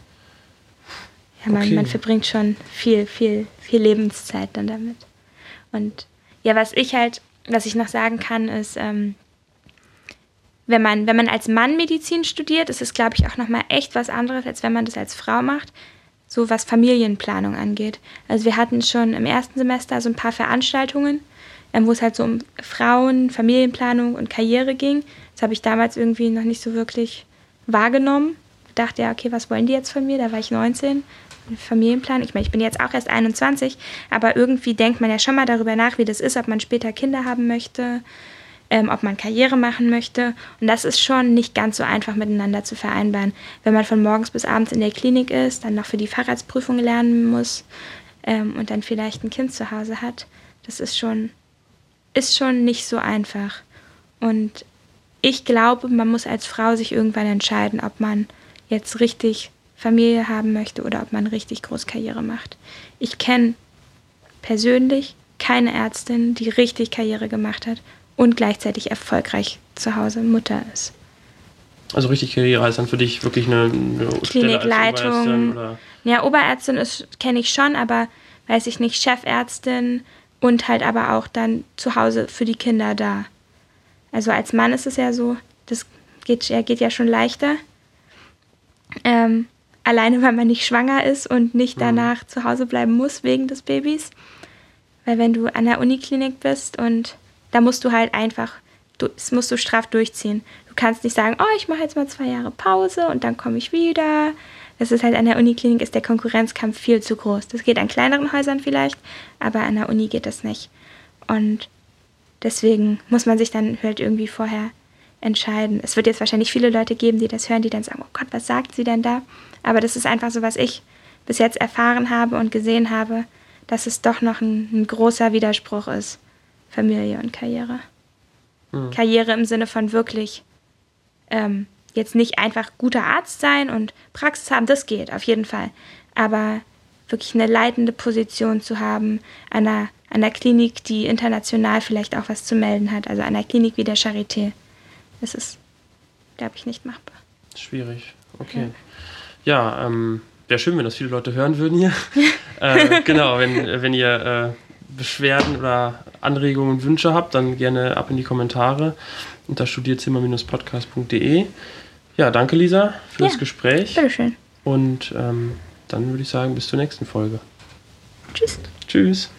Ja, man, Okay. man verbringt schon viel, viel, viel Lebenszeit dann damit. Und ja, was ich halt, was ich noch sagen kann, ist, ähm, wenn man, wenn man als Mann Medizin studiert, ist es, glaube ich, auch nochmal echt was anderes, als wenn man das als Frau macht, so was Familienplanung angeht. Also wir hatten schon im ersten Semester so ein paar Veranstaltungen, ähm, wo es halt so um Frauen, Familienplanung und Karriere ging. Das habe ich damals irgendwie noch nicht so wirklich wahrgenommen. Ich dachte, ja, okay, was wollen die jetzt von mir? Da war ich 19. Familienplanung. Ich meine, ich bin jetzt auch erst 21, aber irgendwie denkt man ja schon mal darüber nach, wie das ist, ob man später Kinder haben möchte, ähm, ob man Karriere machen möchte. Und das ist schon nicht ganz so einfach miteinander zu vereinbaren. Wenn man von morgens bis abends in der Klinik ist, dann noch für die Fahrradsprüfung lernen muss ähm, und dann vielleicht ein Kind zu Hause hat, das ist schon, ist schon nicht so einfach. Und ich glaube, man muss als Frau sich irgendwann entscheiden, ob man jetzt richtig Familie haben möchte oder ob man richtig groß Karriere macht. Ich kenne persönlich keine Ärztin, die richtig Karriere gemacht hat und gleichzeitig erfolgreich zu Hause Mutter ist. Also richtig Karriere heißt dann für dich wirklich eine, eine Klinikleitung. Oberärztin Ja, Oberärztin ist kenne ich schon, aber weiß ich nicht, Chefärztin und halt aber auch dann zu Hause für die Kinder da. Also als Mann ist es ja so, das geht, ja, geht ja schon leichter. Ähm, alleine weil man nicht schwanger ist und nicht danach zu Hause bleiben muss wegen des Babys. Weil wenn du an der Uniklinik bist und da musst du halt einfach, du, das musst du straff durchziehen. Du kannst nicht sagen, oh, ich mache jetzt mal zwei Jahre Pause und dann komme ich wieder. Das ist halt an der Uniklinik ist der Konkurrenzkampf viel zu groß. Das geht an kleineren Häusern vielleicht, aber an der Uni geht das nicht. Und deswegen muss man sich dann halt irgendwie vorher entscheiden. Es wird jetzt wahrscheinlich viele Leute geben, die das hören, die dann sagen, oh Gott, was sagt sie denn da? Aber das ist einfach so, was ich bis jetzt erfahren habe und gesehen habe, dass es doch noch ein, ein großer Widerspruch ist, Familie und Karriere. Karriere im Sinne von wirklich ähm, jetzt nicht einfach guter Arzt sein und Praxis haben, das geht auf jeden Fall. Aber wirklich eine leitende Position zu haben an einer, an einer Klinik, die international vielleicht auch was zu melden hat, also an einer Klinik wie der Charité, das ist, glaube ich, nicht machbar. schwierig. Okay. Ja, ähm, wäre schön, wenn das viele Leute hören würden hier. äh, genau, wenn, wenn ihr äh, Beschwerden oder Anregungen und Wünsche habt, dann gerne ab in die Kommentare unter studierzimmer-podcast.de. Ja, danke Lisa für Ja, das Gespräch Bitteschön. und ähm, dann würde ich sagen, bis zur nächsten Folge. Tschüss. Tschüss.